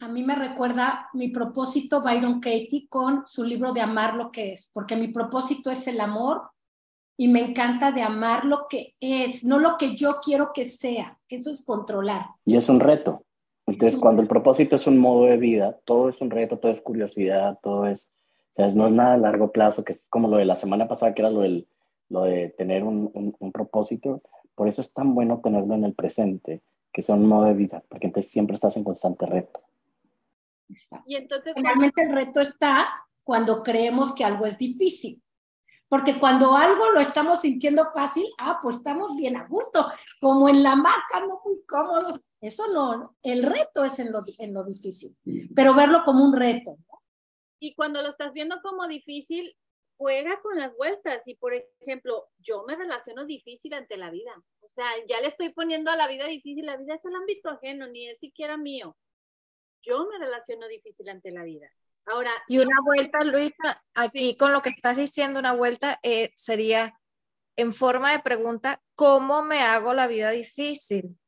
A mí me recuerda mi propósito Byron Katie con su libro de amar lo que es, porque mi propósito es el amor y me encanta de amar lo que es, no lo que yo quiero que sea. Eso es controlar. Y es un reto. Entonces, cuando el propósito es un modo de vida, todo es un reto, todo es curiosidad, todo es, o sea, no es nada a largo plazo, que es como lo de la semana pasada, que era lo, del, lo de tener un, un, propósito. Por eso es tan bueno tenerlo en el presente, que sea un modo de vida, porque entonces siempre estás en constante reto. Y entonces, realmente el reto está cuando creemos que algo es difícil. Porque cuando algo lo estamos sintiendo fácil, ah, pues estamos bien a gusto, como en la maca, no muy cómodos. Eso no, el reto es en lo, en lo difícil, pero verlo como un reto. Y cuando lo estás viendo como difícil, juega con las vueltas. Y por ejemplo, yo me relaciono difícil ante la vida. O sea, ya le estoy poniendo a la vida difícil, la vida es el ámbito ajeno, ni es siquiera mío. Yo me relaciono difícil ante la vida. Ahora. Y una vuelta, Luisa, aquí con lo que estás diciendo, una vuelta eh, sería en forma de pregunta, ¿cómo me hago la vida difícil?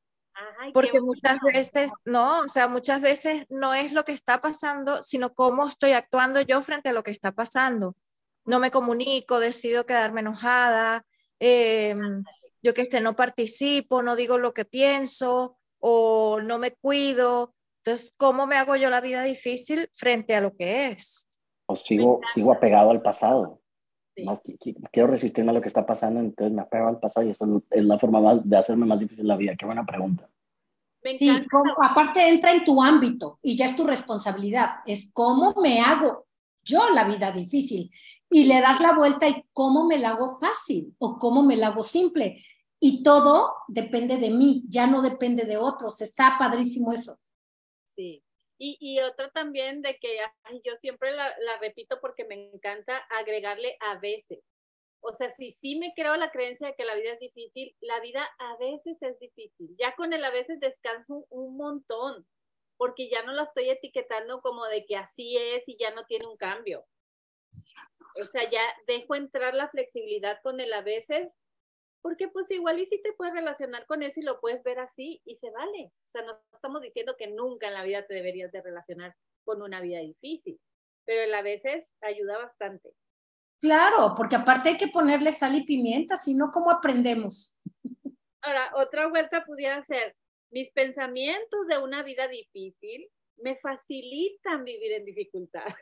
Porque muchas veces, no, o sea, muchas veces no es lo que está pasando, sino cómo estoy actuando yo frente a lo que está pasando. No me comunico, decido quedarme enojada, em, yo que sé, no participo, no digo lo que pienso o no me cuido. Entonces, ¿cómo me hago yo la vida difícil frente a lo que es? O sigo, sigo apegado al pasado. No, quiero resistirme a lo que está pasando, entonces me apego al pasado y eso es la forma más de hacerme más difícil la vida. Qué buena pregunta. Sí, aparte entra en tu ámbito y ya es tu responsabilidad. Es cómo me hago yo la vida difícil y le das la vuelta y cómo me la hago fácil o cómo me la hago simple. y todo depende de mí, ya no depende de otros. Está padrísimo eso. Y, y otro también de que yo siempre la, la, repito porque me encanta agregarle a veces. O sea, si sí me creo la creencia de que la vida es difícil, la vida a veces es difícil. Ya con el a veces descanso un montón, porque ya no la estoy etiquetando como de que así es y ya no tiene un cambio. O sea, ya dejo entrar la flexibilidad con el a veces porque pues igual y si te puedes relacionar con eso y lo puedes ver así y se vale. O sea, no estamos diciendo que nunca en la vida te deberías de relacionar con una vida difícil, pero a veces ayuda bastante. Claro, porque aparte hay que ponerle sal y pimienta, si no, ¿cómo aprendemos? Ahora, otra vuelta pudiera ser, mis pensamientos de una vida difícil me facilitan vivir en dificultad.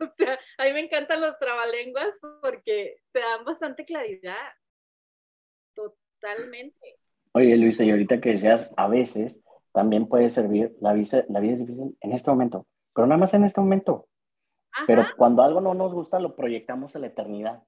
O sea, a mí me encantan los trabalenguas porque te dan bastante claridad. Totalmente. Oye, Luisa, y ahorita que decías, a veces también puede servir, la vida, la vida es difícil en este momento, pero nada más en este momento. Pero cuando algo no nos gusta, lo proyectamos a la eternidad.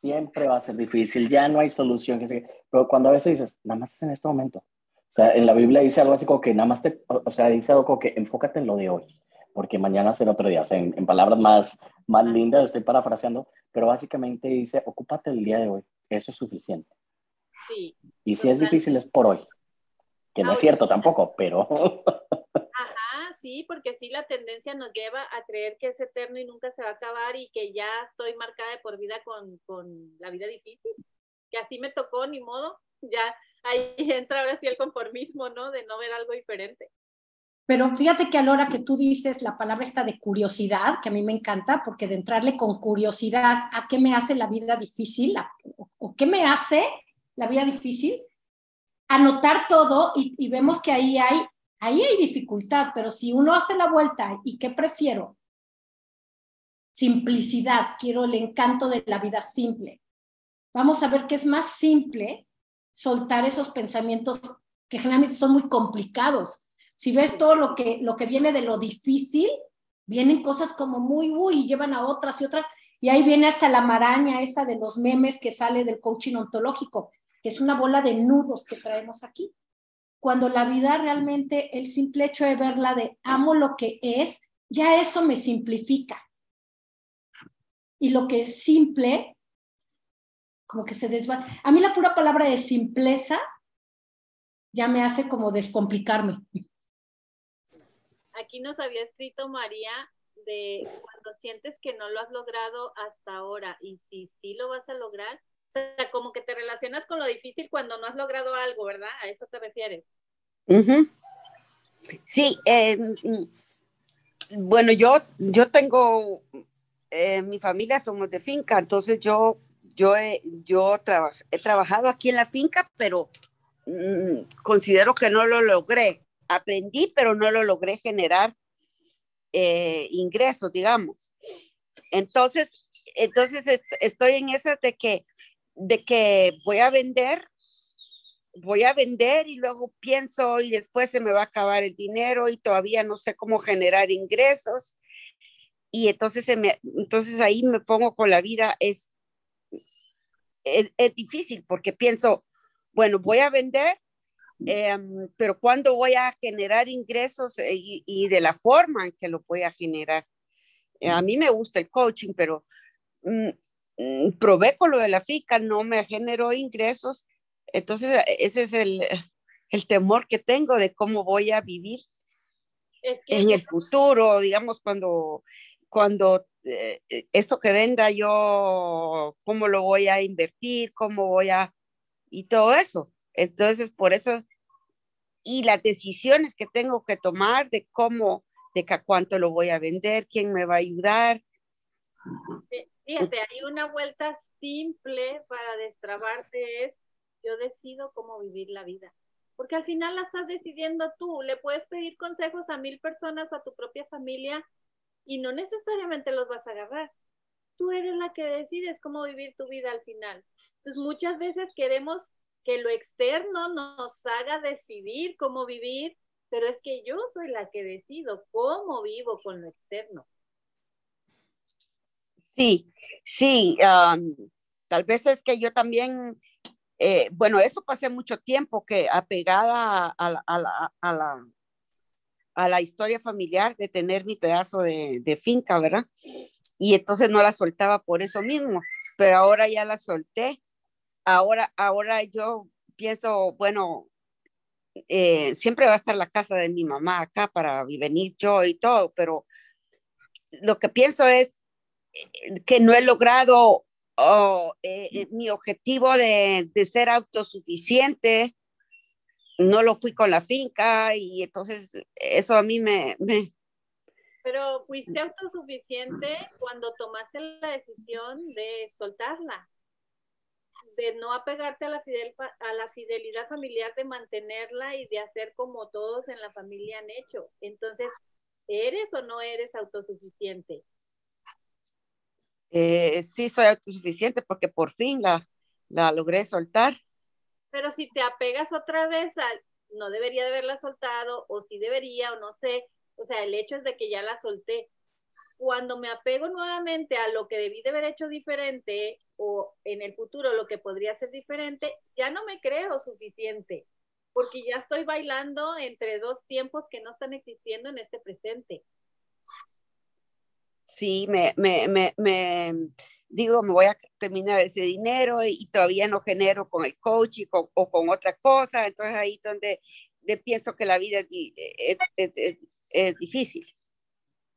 Siempre va a ser difícil, ya no hay solución. Pero cuando a veces dices, nada más es en este momento. O sea, en la Biblia dice algo así como que nada más te, o sea, dice algo como que enfócate en lo de hoy, porque mañana será otro día. O sea, en, en palabras más, más lindas, estoy parafraseando, pero básicamente dice, ocúpate el día de hoy. Eso es suficiente. Y si es difícil es por hoy, que no es cierto tampoco, pero... Ajá, sí, porque sí la tendencia nos lleva a creer que es eterno y nunca se va a acabar y que ya estoy marcada de por vida con, con la vida difícil, que así me tocó, ni modo, ya ahí entra ahora sí el conformismo, ¿no? De no ver algo diferente. Pero fíjate que a la hora que tú dices la palabra esta de curiosidad, que a mí me encanta, porque de entrarle con curiosidad a qué me hace la vida difícil o qué me hace la vida difícil, anotar todo y, vemos que ahí hay, ahí hay dificultad, pero si uno hace la vuelta y qué prefiero, simplicidad, quiero el encanto de la vida simple. Vamos a ver que es más simple soltar esos pensamientos que generalmente son muy complicados. Si ves todo lo que, lo que viene de lo difícil, vienen cosas como muy, uy, y llevan a otras y otras, y ahí viene hasta la maraña esa de los memes que sale del coaching ontológico es una bola de nudos que traemos aquí. Cuando la vida realmente, el simple hecho de verla de amo lo que es, ya eso me simplifica. Y lo que es simple, como que se desva. A mí la pura palabra de simpleza ya me hace como descomplicarme. Aquí nos había escrito María de cuando sientes que no lo has logrado hasta ahora y si sí lo vas a lograr, o sea, como que te relacionas con lo difícil cuando no has logrado algo, ¿verdad? A eso te refieres. Sí, eh, bueno, yo, yo tengo, eh, mi familia somos de finca, entonces yo, yo, he, yo he trabajado aquí en la finca, pero mm, considero que no lo logré. Aprendí, pero no lo logré generar eh, ingresos, digamos. Entonces, entonces estoy en esa de que de que voy a vender, voy a vender y luego pienso y después se me va a acabar el dinero y todavía no sé cómo generar ingresos. Y entonces, se me, entonces ahí me pongo con la vida, es, es, difícil porque pienso, bueno, voy a vender, em, pero ¿cuándo voy a generar ingresos eh, y, y, de la forma en que lo voy a generar? A mí me gusta el coaching, pero mm, probé con lo de la FICA, no me generó ingresos. Entonces, e, ese es el, el temor que tengo de cómo voy a vivir en el futuro, digamos, cuando, cuando eh, esto que venda yo, cómo lo voy a invertir, cómo voy a, y todo eso. Entonces, por eso, y las decisiones que tengo que tomar de cómo, de cuánto lo voy a vender, quién me va a ayudar. Fíjate, hay una vuelta simple para destrabarte es, yo decido cómo vivir la vida. Porque al final la estás decidiendo tú. Le puedes pedir consejos a mil personas, a tu propia familia, y no necesariamente los vas a agarrar. Tú eres la que decides cómo vivir tu vida al final. Entonces muchas veces queremos que lo externo nos haga decidir cómo vivir, pero es que yo soy la que decido cómo vivo con lo externo. Sí, sí, tal vez es que yo también eh, bueno, eso pasé mucho tiempo que apegada a la, a la, a la, historia familiar de tener mi pedazo de, finca, ¿verdad? Y entonces no la soltaba por eso mismo, pero ahora ya la solté. Ahora, ahora yo pienso, bueno, eh, siempre va a estar la casa de mi mamá acá para venir yo y todo, pero lo que pienso es que no he logrado oh, eh, mi objetivo de, de, ser autosuficiente, no lo fui con la finca y entonces eso a mí me... me... Pero fuiste autosuficiente cuando tomaste la decisión de soltarla de no apegarte a la, fidel, a la fidelidad familiar, de mantenerla y de hacer como todos en la familia han hecho. Entonces, ¿eres o no eres autosuficiente? Eh, sí, soy autosuficiente porque por fin la, la logré soltar. Pero si te apegas otra vez al, no debería de haberla soltado, o si debería, o no sé, o sea, el hecho es de que ya la solté. Cuando me apego nuevamente a lo que debí de haber hecho diferente, o en el futuro lo que podría ser diferente, ya no me creo suficiente, porque ya estoy bailando entre dos tiempos que no están existiendo en este presente. Sí, me, me, me, me digo, me voy a terminar ese dinero y, todavía no genero con el coach o con otra cosa, entonces ahí donde pienso que la vida es, es, es, es difícil.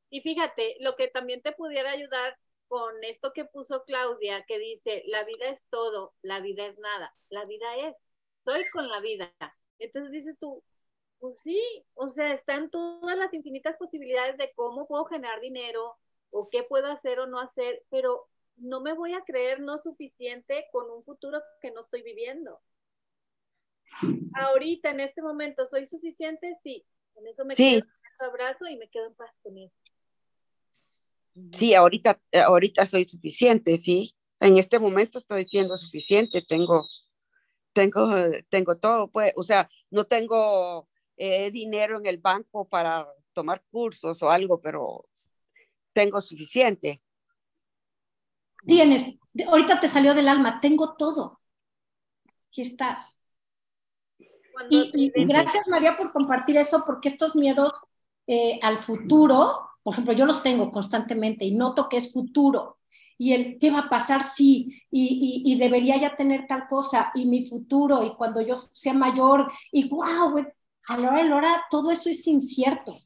Y fíjate, lo que también te pudiera ayudar con esto que puso Claudia, que dice, la vida es todo, la vida es nada, la vida es, estoy con la vida. Entonces dices tú, pues sí, o sea, están todas las infinitas posibilidades de cómo puedo generar dinero o qué puedo hacer o no hacer, pero no me voy a creer no suficiente con un futuro que no estoy viviendo. Ahorita, en este momento, ¿soy suficiente? Sí. Con eso me sí. quedo en abrazo y me quedo en paz con eso. Sí, ahorita, eh, ahorita soy suficiente, sí. En este momento estoy siendo suficiente, tengo, tengo, tengo todo, pues, o sea, no tengo eh, dinero en el banco para tomar cursos o algo, pero tengo suficiente. Tienes, ahorita te salió del alma, tengo todo. Aquí estás. Y, y, gracias María por compartir eso, porque estos miedos eh, al futuro por ejemplo, yo los tengo constantemente y noto que es futuro. Y el qué va a pasar si, y, y, y, debería ya tener tal cosa, y mi futuro, y cuando yo sea mayor, y wow, a la hora de la hora todo eso es incierto,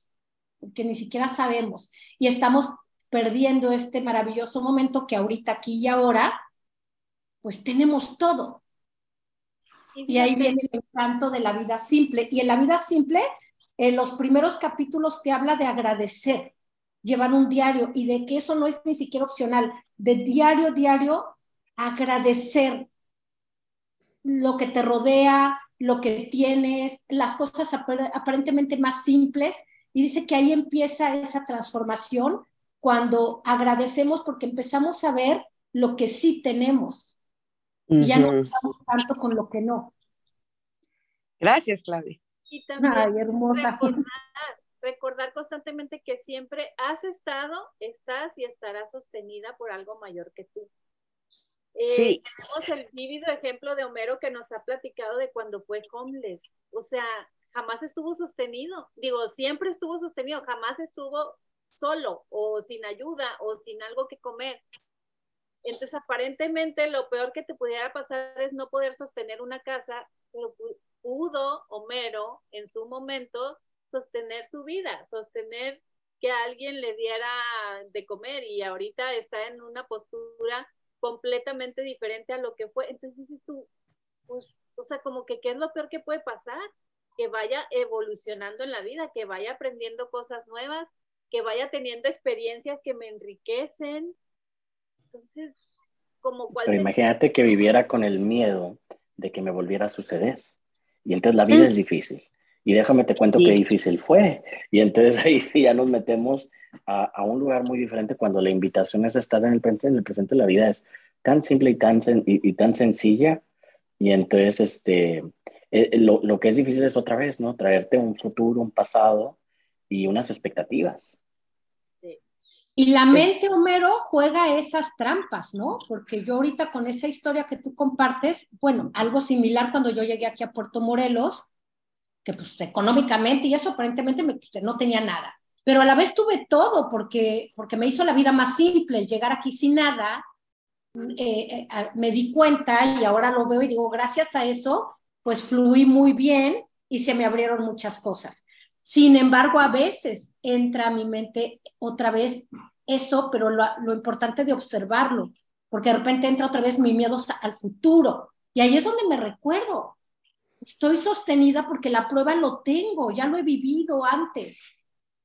porque ni siquiera sabemos. Y estamos perdiendo este maravilloso momento que ahorita, aquí y ahora, pues tenemos todo. Y ahí viene el encanto de la vida simple. Y en la vida simple, en los primeros capítulos te habla de agradecer llevar un diario y de que eso no es ni siquiera opcional, de diario, diario, agradecer lo que te rodea, lo que tienes, las cosas aparentemente más simples. Y dice que ahí empieza esa transformación cuando agradecemos porque empezamos a ver lo que sí tenemos. Uh -huh. Y ya no estamos tanto con lo que no. Gracias, Claudia. Y también Ay, hermosa. Recordar, recordar constantemente que siempre has estado, estás y estarás sostenida por algo mayor que tú. Eh, sí. Tenemos el vívido ejemplo de Homero que nos ha platicado de cuando fue homeless. O sea, jamás estuvo sostenido. Digo, siempre estuvo sostenido, jamás estuvo solo o sin ayuda o sin algo que comer. Entonces, aparentemente lo peor que te pudiera pasar es no poder sostener una casa, pero pudo Homero en su momento sostener su vida, sostener que alguien le diera de comer y ahorita está en una postura completamente diferente a lo que fue. Entonces dices tú, pues, o sea, como que qué es lo peor que puede pasar, que vaya evolucionando en la vida, que vaya aprendiendo cosas nuevas, que vaya teniendo experiencias que me enriquecen. Entonces, como cual... Pero imagínate que viviera con el miedo de que me volviera a suceder. Y entonces la vida es difícil. Y déjame te cuento sí. qué difícil fue. Y entonces ahí sí ya nos metemos a, a, un lugar muy diferente cuando la invitación es estar en el presente, en el presente la vida es tan simple y tan, y, y tan sencilla. Y entonces este, eh, lo, lo, que es difícil es otra vez, ¿no? Traerte un futuro, un pasado y unas expectativas. Sí. Y la mente, Homero, juega esas trampas, ¿no? Porque yo ahorita con esa historia que tú compartes, bueno, algo similar cuando yo llegué aquí a Puerto Morelos, que pues económicamente y eso aparentemente me, pues, no tenía nada. Pero a la vez tuve todo porque, porque me hizo la vida más simple el llegar aquí sin nada. Eh, eh, me di cuenta y ahora lo veo y digo, gracias a eso, pues fluí muy bien y se me abrieron muchas cosas. Sin embargo, a veces entra a mi mente otra vez eso, pero lo, importante de observarlo, porque de repente entra otra vez mi miedo al futuro. Y ahí es donde me recuerdo. Estoy sostenida porque la prueba lo tengo, ya lo he vivido antes.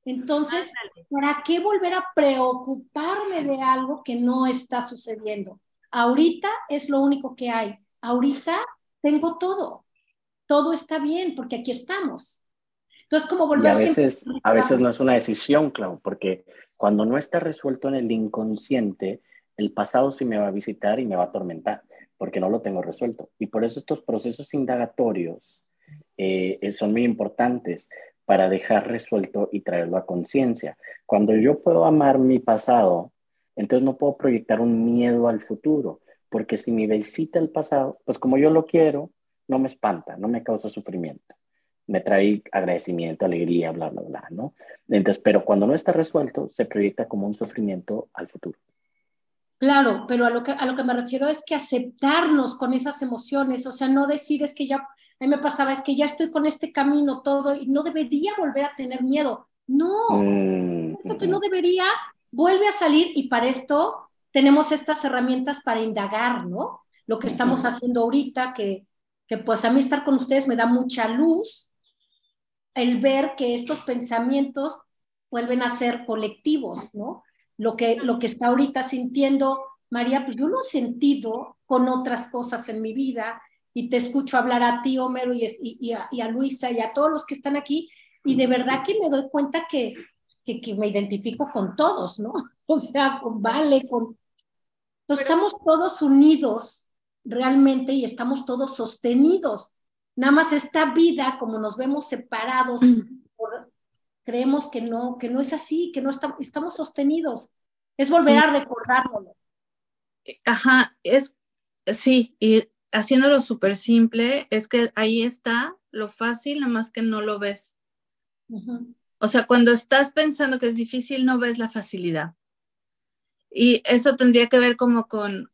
Entonces, ¿para qué volver a preocuparme de algo que no está sucediendo? Ahorita es lo único que hay. Ahorita tengo todo. Todo está bien porque aquí estamos. Entonces, como volver a veces, a veces no es una decisión, Clau, porque cuando no está resuelto en el inconsciente, el pasado sí me va a visitar y me va a atormentar, porque no lo tengo resuelto. Y por eso estos procesos indagatorios eh, eh, son muy importantes para dejar resuelto y traerlo a conciencia. Cuando yo puedo amar mi pasado, entonces no puedo proyectar un miedo al futuro, porque si me visita el pasado, pues como yo lo quiero, no me espanta, no me causa sufrimiento me trae agradecimiento, alegría, bla, bla, bla, ¿no? Entonces, pero cuando no está resuelto, se proyecta como un sufrimiento al futuro. Claro, pero a lo que, a lo que me refiero es que aceptarnos con esas emociones, o sea, no decir es que ya, a mí me pasaba, es que ya estoy con este camino todo y no debería volver a tener miedo. No, mm, que no debería, vuelve a salir y para esto tenemos estas herramientas para indagar, ¿no? Lo que estamos haciendo ahorita, que, que pues a mí estar con ustedes me da mucha luz, el ver que estos pensamientos vuelven a ser colectivos, ¿no? Lo que, lo que está ahorita sintiendo María, pues yo lo he sentido con otras cosas en mi vida y te escucho hablar a ti, Homero, y, y, a, Luisa y a todos los que están aquí, y de verdad que me doy cuenta que, que, que me identifico con todos, ¿no? O sea, con Vale, con... Entonces estamos todos unidos realmente y estamos todos sostenidos Nada más esta vida, como nos vemos separados, mm. creemos que no, que no es así, que no estamos sostenidos. Es volver a recordárnoslo. Ajá, es, sí, y haciéndolo súper simple, es que ahí está lo fácil, nada más que no lo ves. O sea, cuando estás pensando que es difícil, no ves la facilidad. Y eso tendría que ver como con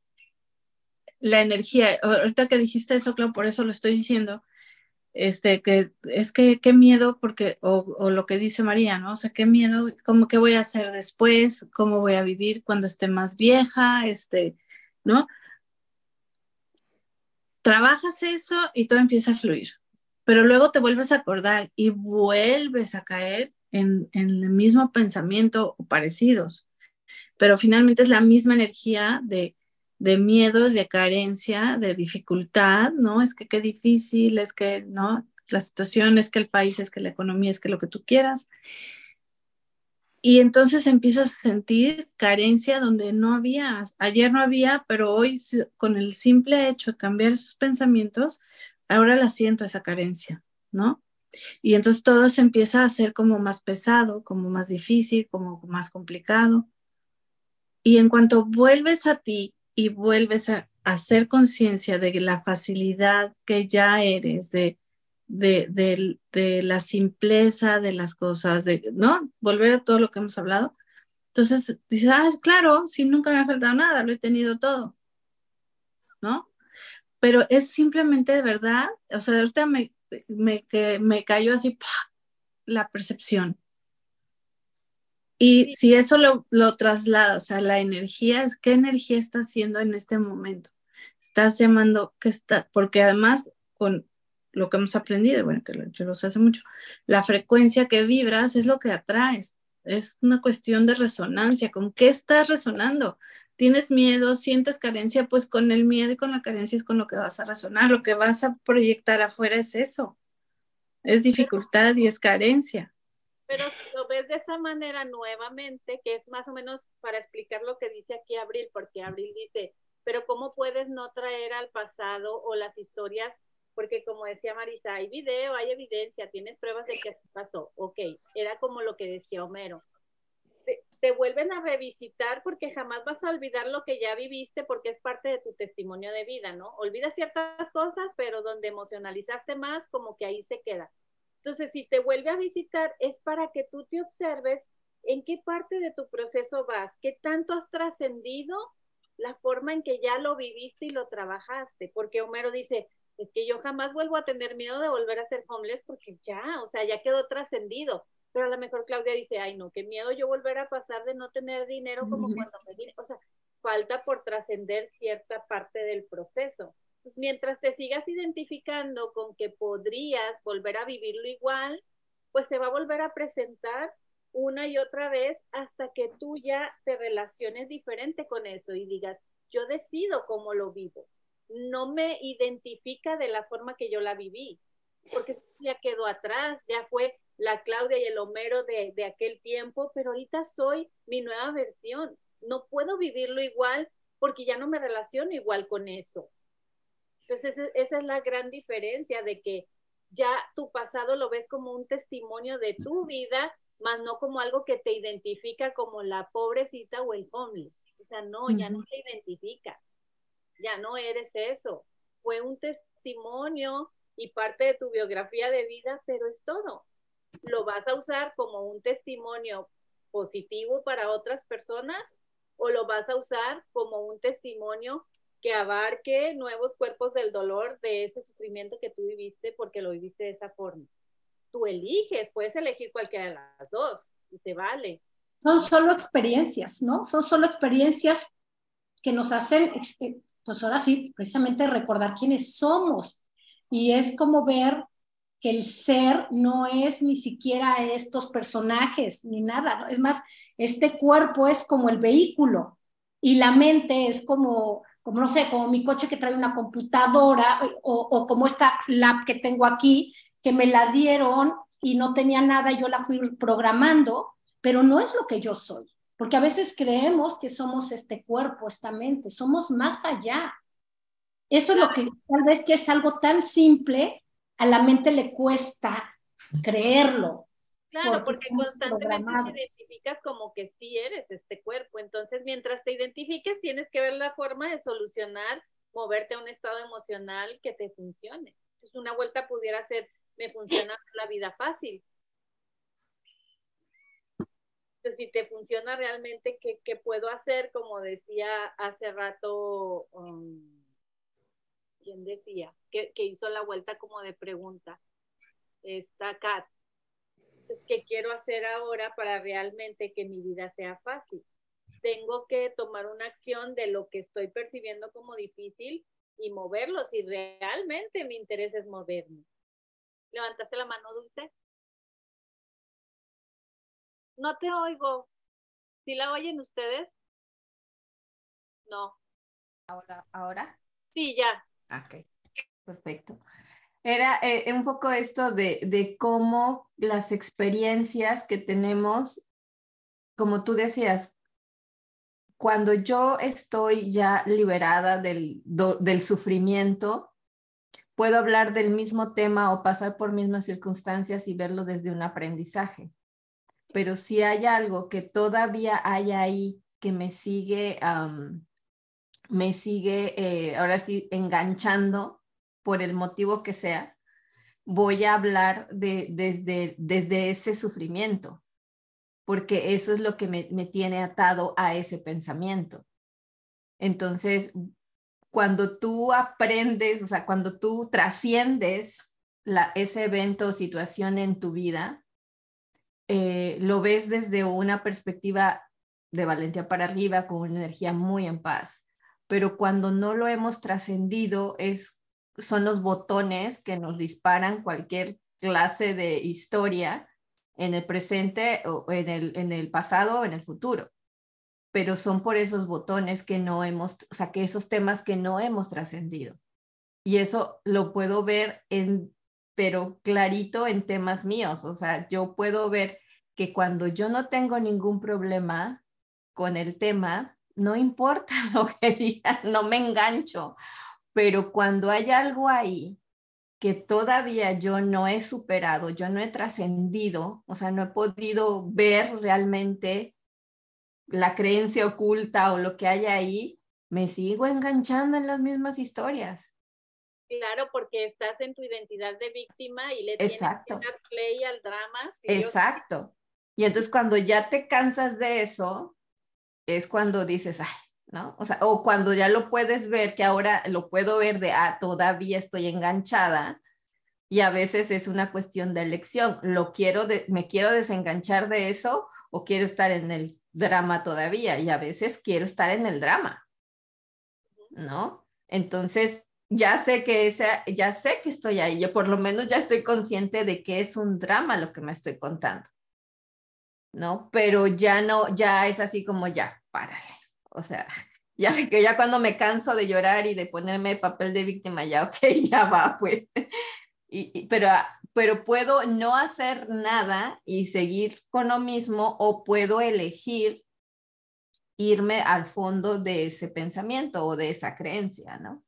la energía. Ahorita que dijiste eso, claro, por eso lo estoy diciendo. Este, que es que qué miedo, porque, o, o, lo que dice María, ¿no? O sea, qué miedo, cómo qué voy a hacer después, cómo voy a vivir cuando esté más vieja, este, ¿no? Trabajas eso y todo empieza a fluir, pero luego te vuelves a acordar y vuelves a caer en, en el mismo pensamiento o parecidos, pero finalmente es la misma energía de de miedo, de carencia, de dificultad, ¿no? Es que qué difícil, es que, ¿no? La situación es que el país, es que la economía, es que lo que tú quieras. Y entonces empiezas a sentir carencia donde no había, ayer no había, pero hoy con el simple hecho de cambiar esos pensamientos, ahora la siento esa carencia, ¿no? Y entonces todo se empieza a hacer como más pesado, como más difícil, como más complicado. Y en cuanto vuelves a ti y vuelves a hacer conciencia de la facilidad que ya eres, de, de, de, la simpleza de las cosas, de, ¿no? Volver a todo lo que hemos hablado. Entonces dices, ah, es claro, si nunca me ha faltado nada, lo he tenido todo, ¿no? Pero es simplemente de verdad, o sea, ahorita me, me, que me cayó así la percepción. Y si eso lo, lo, trasladas a la energía, es qué energía está haciendo en este momento. Estás llamando, que está, porque además con lo que hemos aprendido, bueno, que yo lo sé hace mucho, la frecuencia que vibras es lo que atraes. Es una cuestión de resonancia. ¿Con qué estás resonando? ¿Tienes miedo? ¿Sientes carencia? Pues con el miedo y con la carencia es con lo que vas a resonar. Lo que vas a proyectar afuera es eso. Es dificultad y es carencia. Pero si lo ves de esa manera nuevamente, que es más o menos para explicar lo que dice aquí Abril, porque Abril dice, pero ¿cómo puedes no traer al pasado o las historias? Porque como decía Marisa, hay video, hay evidencia, tienes pruebas de que pasó. Ok, era como lo que decía Homero. te vuelven a revisitar porque jamás vas a olvidar lo que ya viviste porque es parte de tu testimonio de vida, ¿no? Olvidas ciertas cosas, pero donde emocionalizaste más, como que ahí se queda. Entonces, si te vuelve a visitar, es para que tú te observes en qué parte de tu proceso vas, qué tanto has trascendido la forma en que ya lo viviste y lo trabajaste, porque Homero dice, es que yo jamás vuelvo a tener miedo de volver a ser homeless porque ya, o sea, ya quedó trascendido pero a lo mejor Claudia dice, ay no, qué miedo yo volver a pasar de no tener dinero como cuando me vine, o sea, falta por trascender cierta parte del proceso. Pues mientras te sigas identificando con que podrías volver a vivirlo igual, pues se va a volver a presentar una y otra vez hasta que tú ya te relaciones diferente con eso y digas, yo decido cómo lo vivo. No me identifica de la forma que yo la viví, porque ya quedó atrás, ya fue la Claudia y el Homero de, aquel tiempo, pero ahorita soy mi nueva versión. No puedo vivirlo igual porque ya no me relaciono igual con eso. Entonces, esa es la gran diferencia de que ya tu pasado lo ves como un testimonio de tu vida, más no como algo que te identifica como la pobrecita o el homeless. O sea, no, ya no te identifica. Ya no eres eso. Fue un testimonio y parte de tu biografía de vida, pero es todo lo vas a usar como un testimonio positivo para otras personas o lo vas a usar como un testimonio que abarque nuevos cuerpos del dolor de ese sufrimiento que tú viviste porque lo viviste de esa forma. Tú eliges, puedes elegir cualquiera de las dos y te vale. Son solo experiencias, ¿no? Son solo experiencias que nos hacen, pues ahora sí, precisamente recordar quiénes somos. Y es como ver que el ser no es ni siquiera estos personajes ni nada, es más, este cuerpo es como el vehículo y la mente es como, como no sé, como mi coche que trae una computadora o, o como esta lab que tengo aquí, que me la dieron y no tenía nada, yo la fui programando, pero no es lo que yo soy, porque a veces creemos que somos este cuerpo, esta mente, somos más allá. Eso es lo que tal vez que es algo tan simple a la mente le cuesta creerlo. Claro, porque, constantemente te identificas como que sí eres este cuerpo. Entonces, mientras te identifiques, tienes que ver la forma de solucionar, moverte a un estado emocional que te funcione. Entonces, una vuelta pudiera ser, me funciona la vida fácil. Entonces, si te funciona realmente, ¿qué, puedo hacer? Como decía hace rato, um, ¿quién decía? Que, hizo la vuelta como de pregunta. Esta Kat. Entonces, ¿qué quiero hacer ahora para realmente que mi vida sea fácil? Tengo que tomar una acción de lo que estoy percibiendo como difícil y moverlo si realmente mi interés es moverme. ¿Levantaste la mano, Dulce? No te oigo. ¿Sí la oyen ustedes? No. Ahora, ahora. Sí, ya. Ok, perfecto. Era eh, un poco esto de, de cómo las experiencias que tenemos, como tú decías, cuando yo estoy ya liberada del, del sufrimiento, puedo hablar del mismo tema o pasar por mismas circunstancias y verlo desde un aprendizaje. Pero si hay algo que todavía hay ahí que me sigue me sigue eh, ahora sí enganchando por el motivo que sea, voy a hablar de, desde, desde ese sufrimiento, porque eso es lo que me, me tiene atado a ese pensamiento. Entonces, cuando tú aprendes, o sea, cuando tú trasciendes la, ese evento o situación en tu vida, eh, lo ves desde una perspectiva de valentía para arriba, con una energía muy en paz pero cuando no lo hemos trascendido es, son los botones que nos disparan cualquier clase de historia en el presente o en el, en el pasado o en el futuro. Pero son por esos botones que no hemos, o sea, que esos temas que no hemos trascendido. Y eso lo puedo ver en, pero clarito en temas míos. O sea, yo puedo ver que cuando yo no tengo ningún problema con el tema, no importa lo que digan, no me engancho, pero cuando hay algo ahí que todavía yo no he superado, yo no he trascendido, o sea, no he podido ver realmente la creencia oculta o lo que haya ahí, me sigo enganchando en las mismas historias. Claro, porque estás en tu identidad de víctima y le tienes que dar play al drama. Exacto. Y entonces cuando ya te cansas de eso, es cuando dices, ay, ¿no? O sea, o cuando ya lo puedes ver, que ahora lo puedo ver de, ah, todavía estoy enganchada, y a veces es una cuestión de elección, lo quiero, de, me quiero desenganchar de eso o quiero estar en el drama todavía, y a veces quiero estar en el drama, ¿no? Entonces, ya sé que esa, ya sé que estoy ahí, yo por lo menos ya estoy consciente de que es un drama lo que me estoy contando. ¿No? Pero ya no, ya es así como ya, párale. O sea, ya que ya cuando me canso de llorar y de ponerme papel de víctima, ya, ok, ya va, pues. Y, pero, pero puedo no hacer nada y seguir con lo mismo o puedo elegir irme al fondo de ese pensamiento o de esa creencia, ¿no?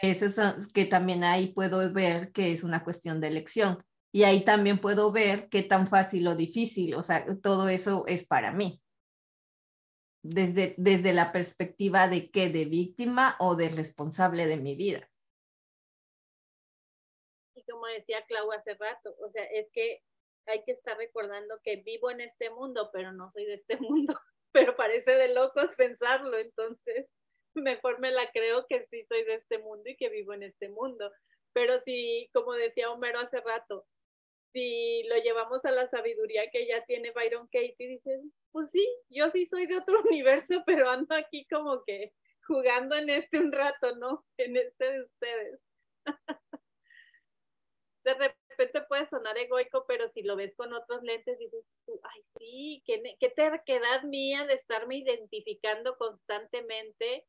Eso es que también ahí puedo ver que es una cuestión de elección. Y ahí también puedo ver qué tan fácil o difícil, o sea, todo eso es para mí. Desde, desde la perspectiva de qué, de víctima o de responsable de mi vida. Y como decía Clau hace rato, o sea, es que hay que estar recordando que vivo en este mundo, pero no soy de este mundo. Pero parece de locos pensarlo, entonces mejor me la creo que sí soy de este mundo y que vivo en este mundo. Pero si, como decía Homero hace rato, si lo llevamos a la sabiduría que ya tiene Byron Katie, dices, pues sí, yo sí soy de otro universo, pero ando aquí como que jugando en este un rato, ¿no? En este de ustedes. de repente puede sonar egoico, pero si lo ves con otros lentes, dices, ay, sí, qué, qué terquedad mía de estarme identificando constantemente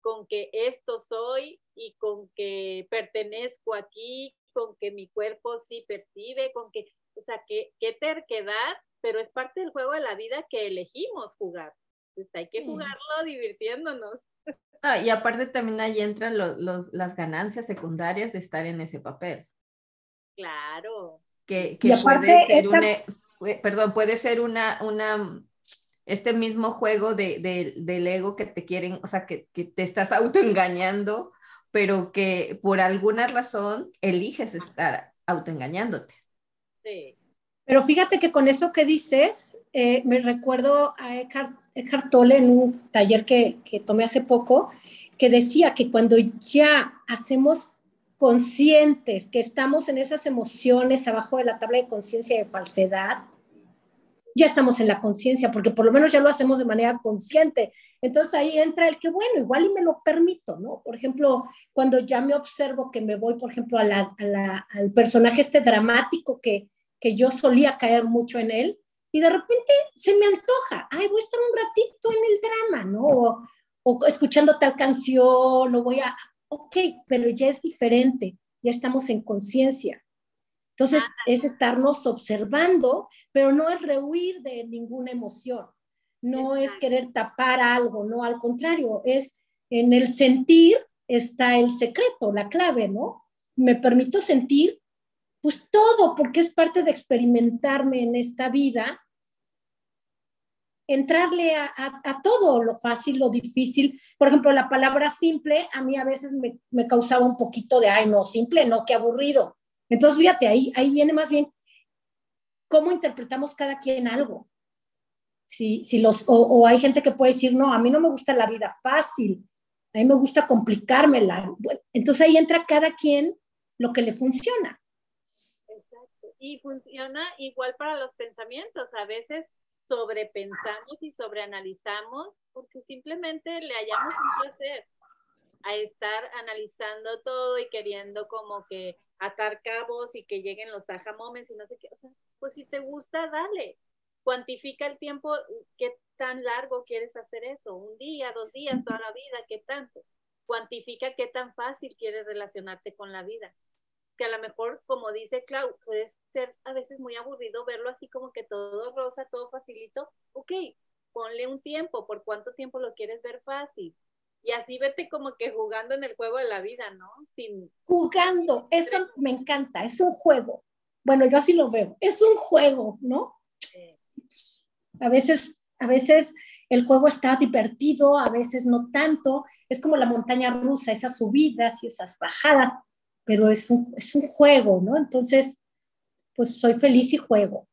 con que esto soy y con que pertenezco aquí, con que mi cuerpo sí percibe, con que, o sea, qué, qué terquedad, pero es parte del juego de la vida que elegimos jugar. Pues hay que jugarlo divirtiéndonos. Ah, y aparte también ahí entran las ganancias secundarias de estar en ese papel. Claro. Que, que puede ser una, perdón, puede ser una, una este mismo juego de, del ego que te quieren, o sea, que, que te estás autoengañando, pero que por alguna razón eliges estar autoengañándote. Sí. Pero fíjate que con eso que dices, eh, me recuerdo a Eckhart, Tolle en un taller que, que tomé hace poco, que decía que cuando ya hacemos conscientes que estamos en esas emociones abajo de la tabla de conciencia de falsedad, ya estamos en la conciencia, porque por lo menos ya lo hacemos de manera consciente. Entonces ahí entra el que, bueno, igual y me lo permito, ¿no? Por ejemplo, cuando ya me observo que me voy, por ejemplo, a al personaje este dramático que, que yo solía caer mucho en él, y de repente se me antoja, ay, voy a estar un ratito en el drama, ¿no? O, o escuchando tal canción, o voy a, ok, pero ya es diferente, ya estamos en conciencia. Entonces, es estarnos observando, pero no es rehuir de ninguna emoción, no es querer tapar algo, no, al contrario, es en el sentir está el secreto, la clave, ¿no? Me permito sentir pues todo, porque es parte de experimentarme en esta vida, entrarle a, todo, lo fácil, lo difícil. Por ejemplo, la palabra simple a mí a veces me, me causaba un poquito de, ay, no, simple, no, qué aburrido. Entonces, fíjate, ahí, ahí viene más bien cómo interpretamos cada quien algo. Si, los, o, hay gente que puede decir, no, a mí no me gusta la vida fácil, a mí me gusta complicármela. entonces ahí entra cada quien lo que le funciona. Y funciona igual para los pensamientos. A veces sobrepensamos y sobreanalizamos porque simplemente le hayamos un placer a estar analizando todo y queriendo como que atar cabos y que lleguen los taja moments y no sé qué. O sea, pues si te gusta, dale. Cuantifica el tiempo, qué tan largo quieres hacer eso, un día, dos días, toda la vida, qué tanto. Cuantifica qué tan fácil quieres relacionarte con la vida. Que a lo mejor, como dice Clau, puede ser a veces muy aburrido verlo así como que todo rosa, todo facilito. Ok, ponle un tiempo, ¿por cuánto tiempo lo quieres ver fácil? y así vete como que jugando en el juego de la vida, ¿no? Sin... Jugando, eso me encanta, es un juego. Bueno, yo así lo veo, es un juego, ¿no? A veces a veces el juego está divertido, a veces no tanto, es como la montaña rusa, esas subidas y esas bajadas, pero es un, es un juego, ¿no? Entonces, pues soy feliz y juego.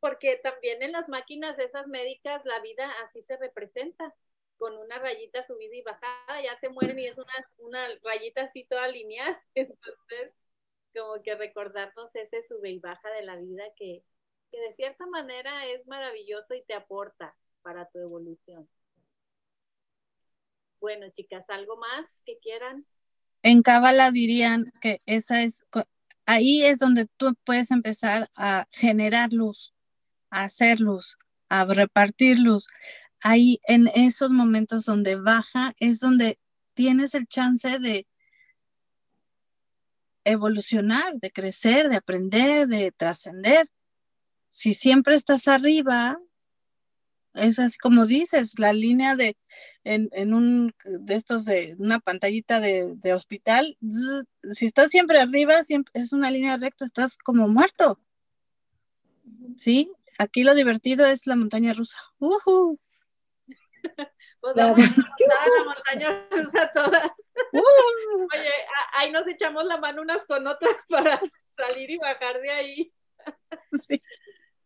Porque también en las máquinas esas médicas la vida así se representa, con una rayita subida y bajada, ya se mueren y es una, una rayita así toda lineal. Entonces, como que recordarnos ese sube y baja de la vida que, que de cierta manera es maravilloso y te aporta para tu evolución. Bueno, chicas, ¿algo más que quieran? En Cábala dirían que esa es, ahí es donde tú puedes empezar a generar luz, a hacer luz, a repartir luz. Ahí en esos momentos donde baja es donde tienes el chance de evolucionar, de crecer, de aprender, de trascender. Si siempre estás arriba, es así como dices, la línea de en, un de estos de una pantallita de, hospital, si estás siempre arriba, siempre es una línea recta, estás como muerto. ¿Sí? Aquí lo divertido es la montaña rusa. Uh vamos a la montaña rusa todas. Oye, ahí nos echamos la mano unas con otras para salir y bajar de ahí. Sí.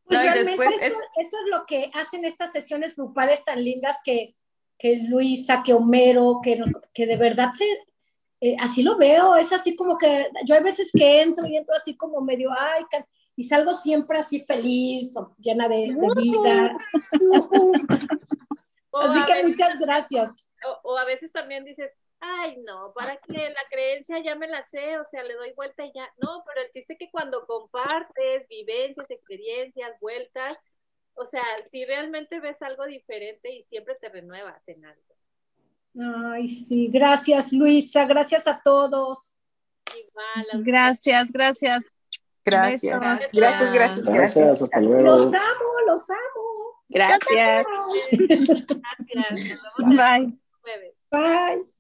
Pues realmente eso, es... lo que hacen estas sesiones grupales tan lindas que, que Luisa, que Homero, que, que de verdad se, eh, así lo veo, es así como que yo hay veces que entro y entro así como medio, ay, y salgo siempre así feliz, llena de, vida. así que muchas gracias. O, o, a veces también dices, ay, no, ¿para qué? La creencia ya me la sé, o sea, le doy vuelta y ya. No, pero el chiste es que cuando compartes vivencias, experiencias, vueltas, o sea, si realmente ves algo diferente y siempre te renuevas en algo. Ay, sí, gracias Luisa, gracias a todos. Igual, gracias, gracias. Gracias. Gracias, gracias, gracias. gracias. Los amo, los amo. Gracias. Gracias. Bye. Bye.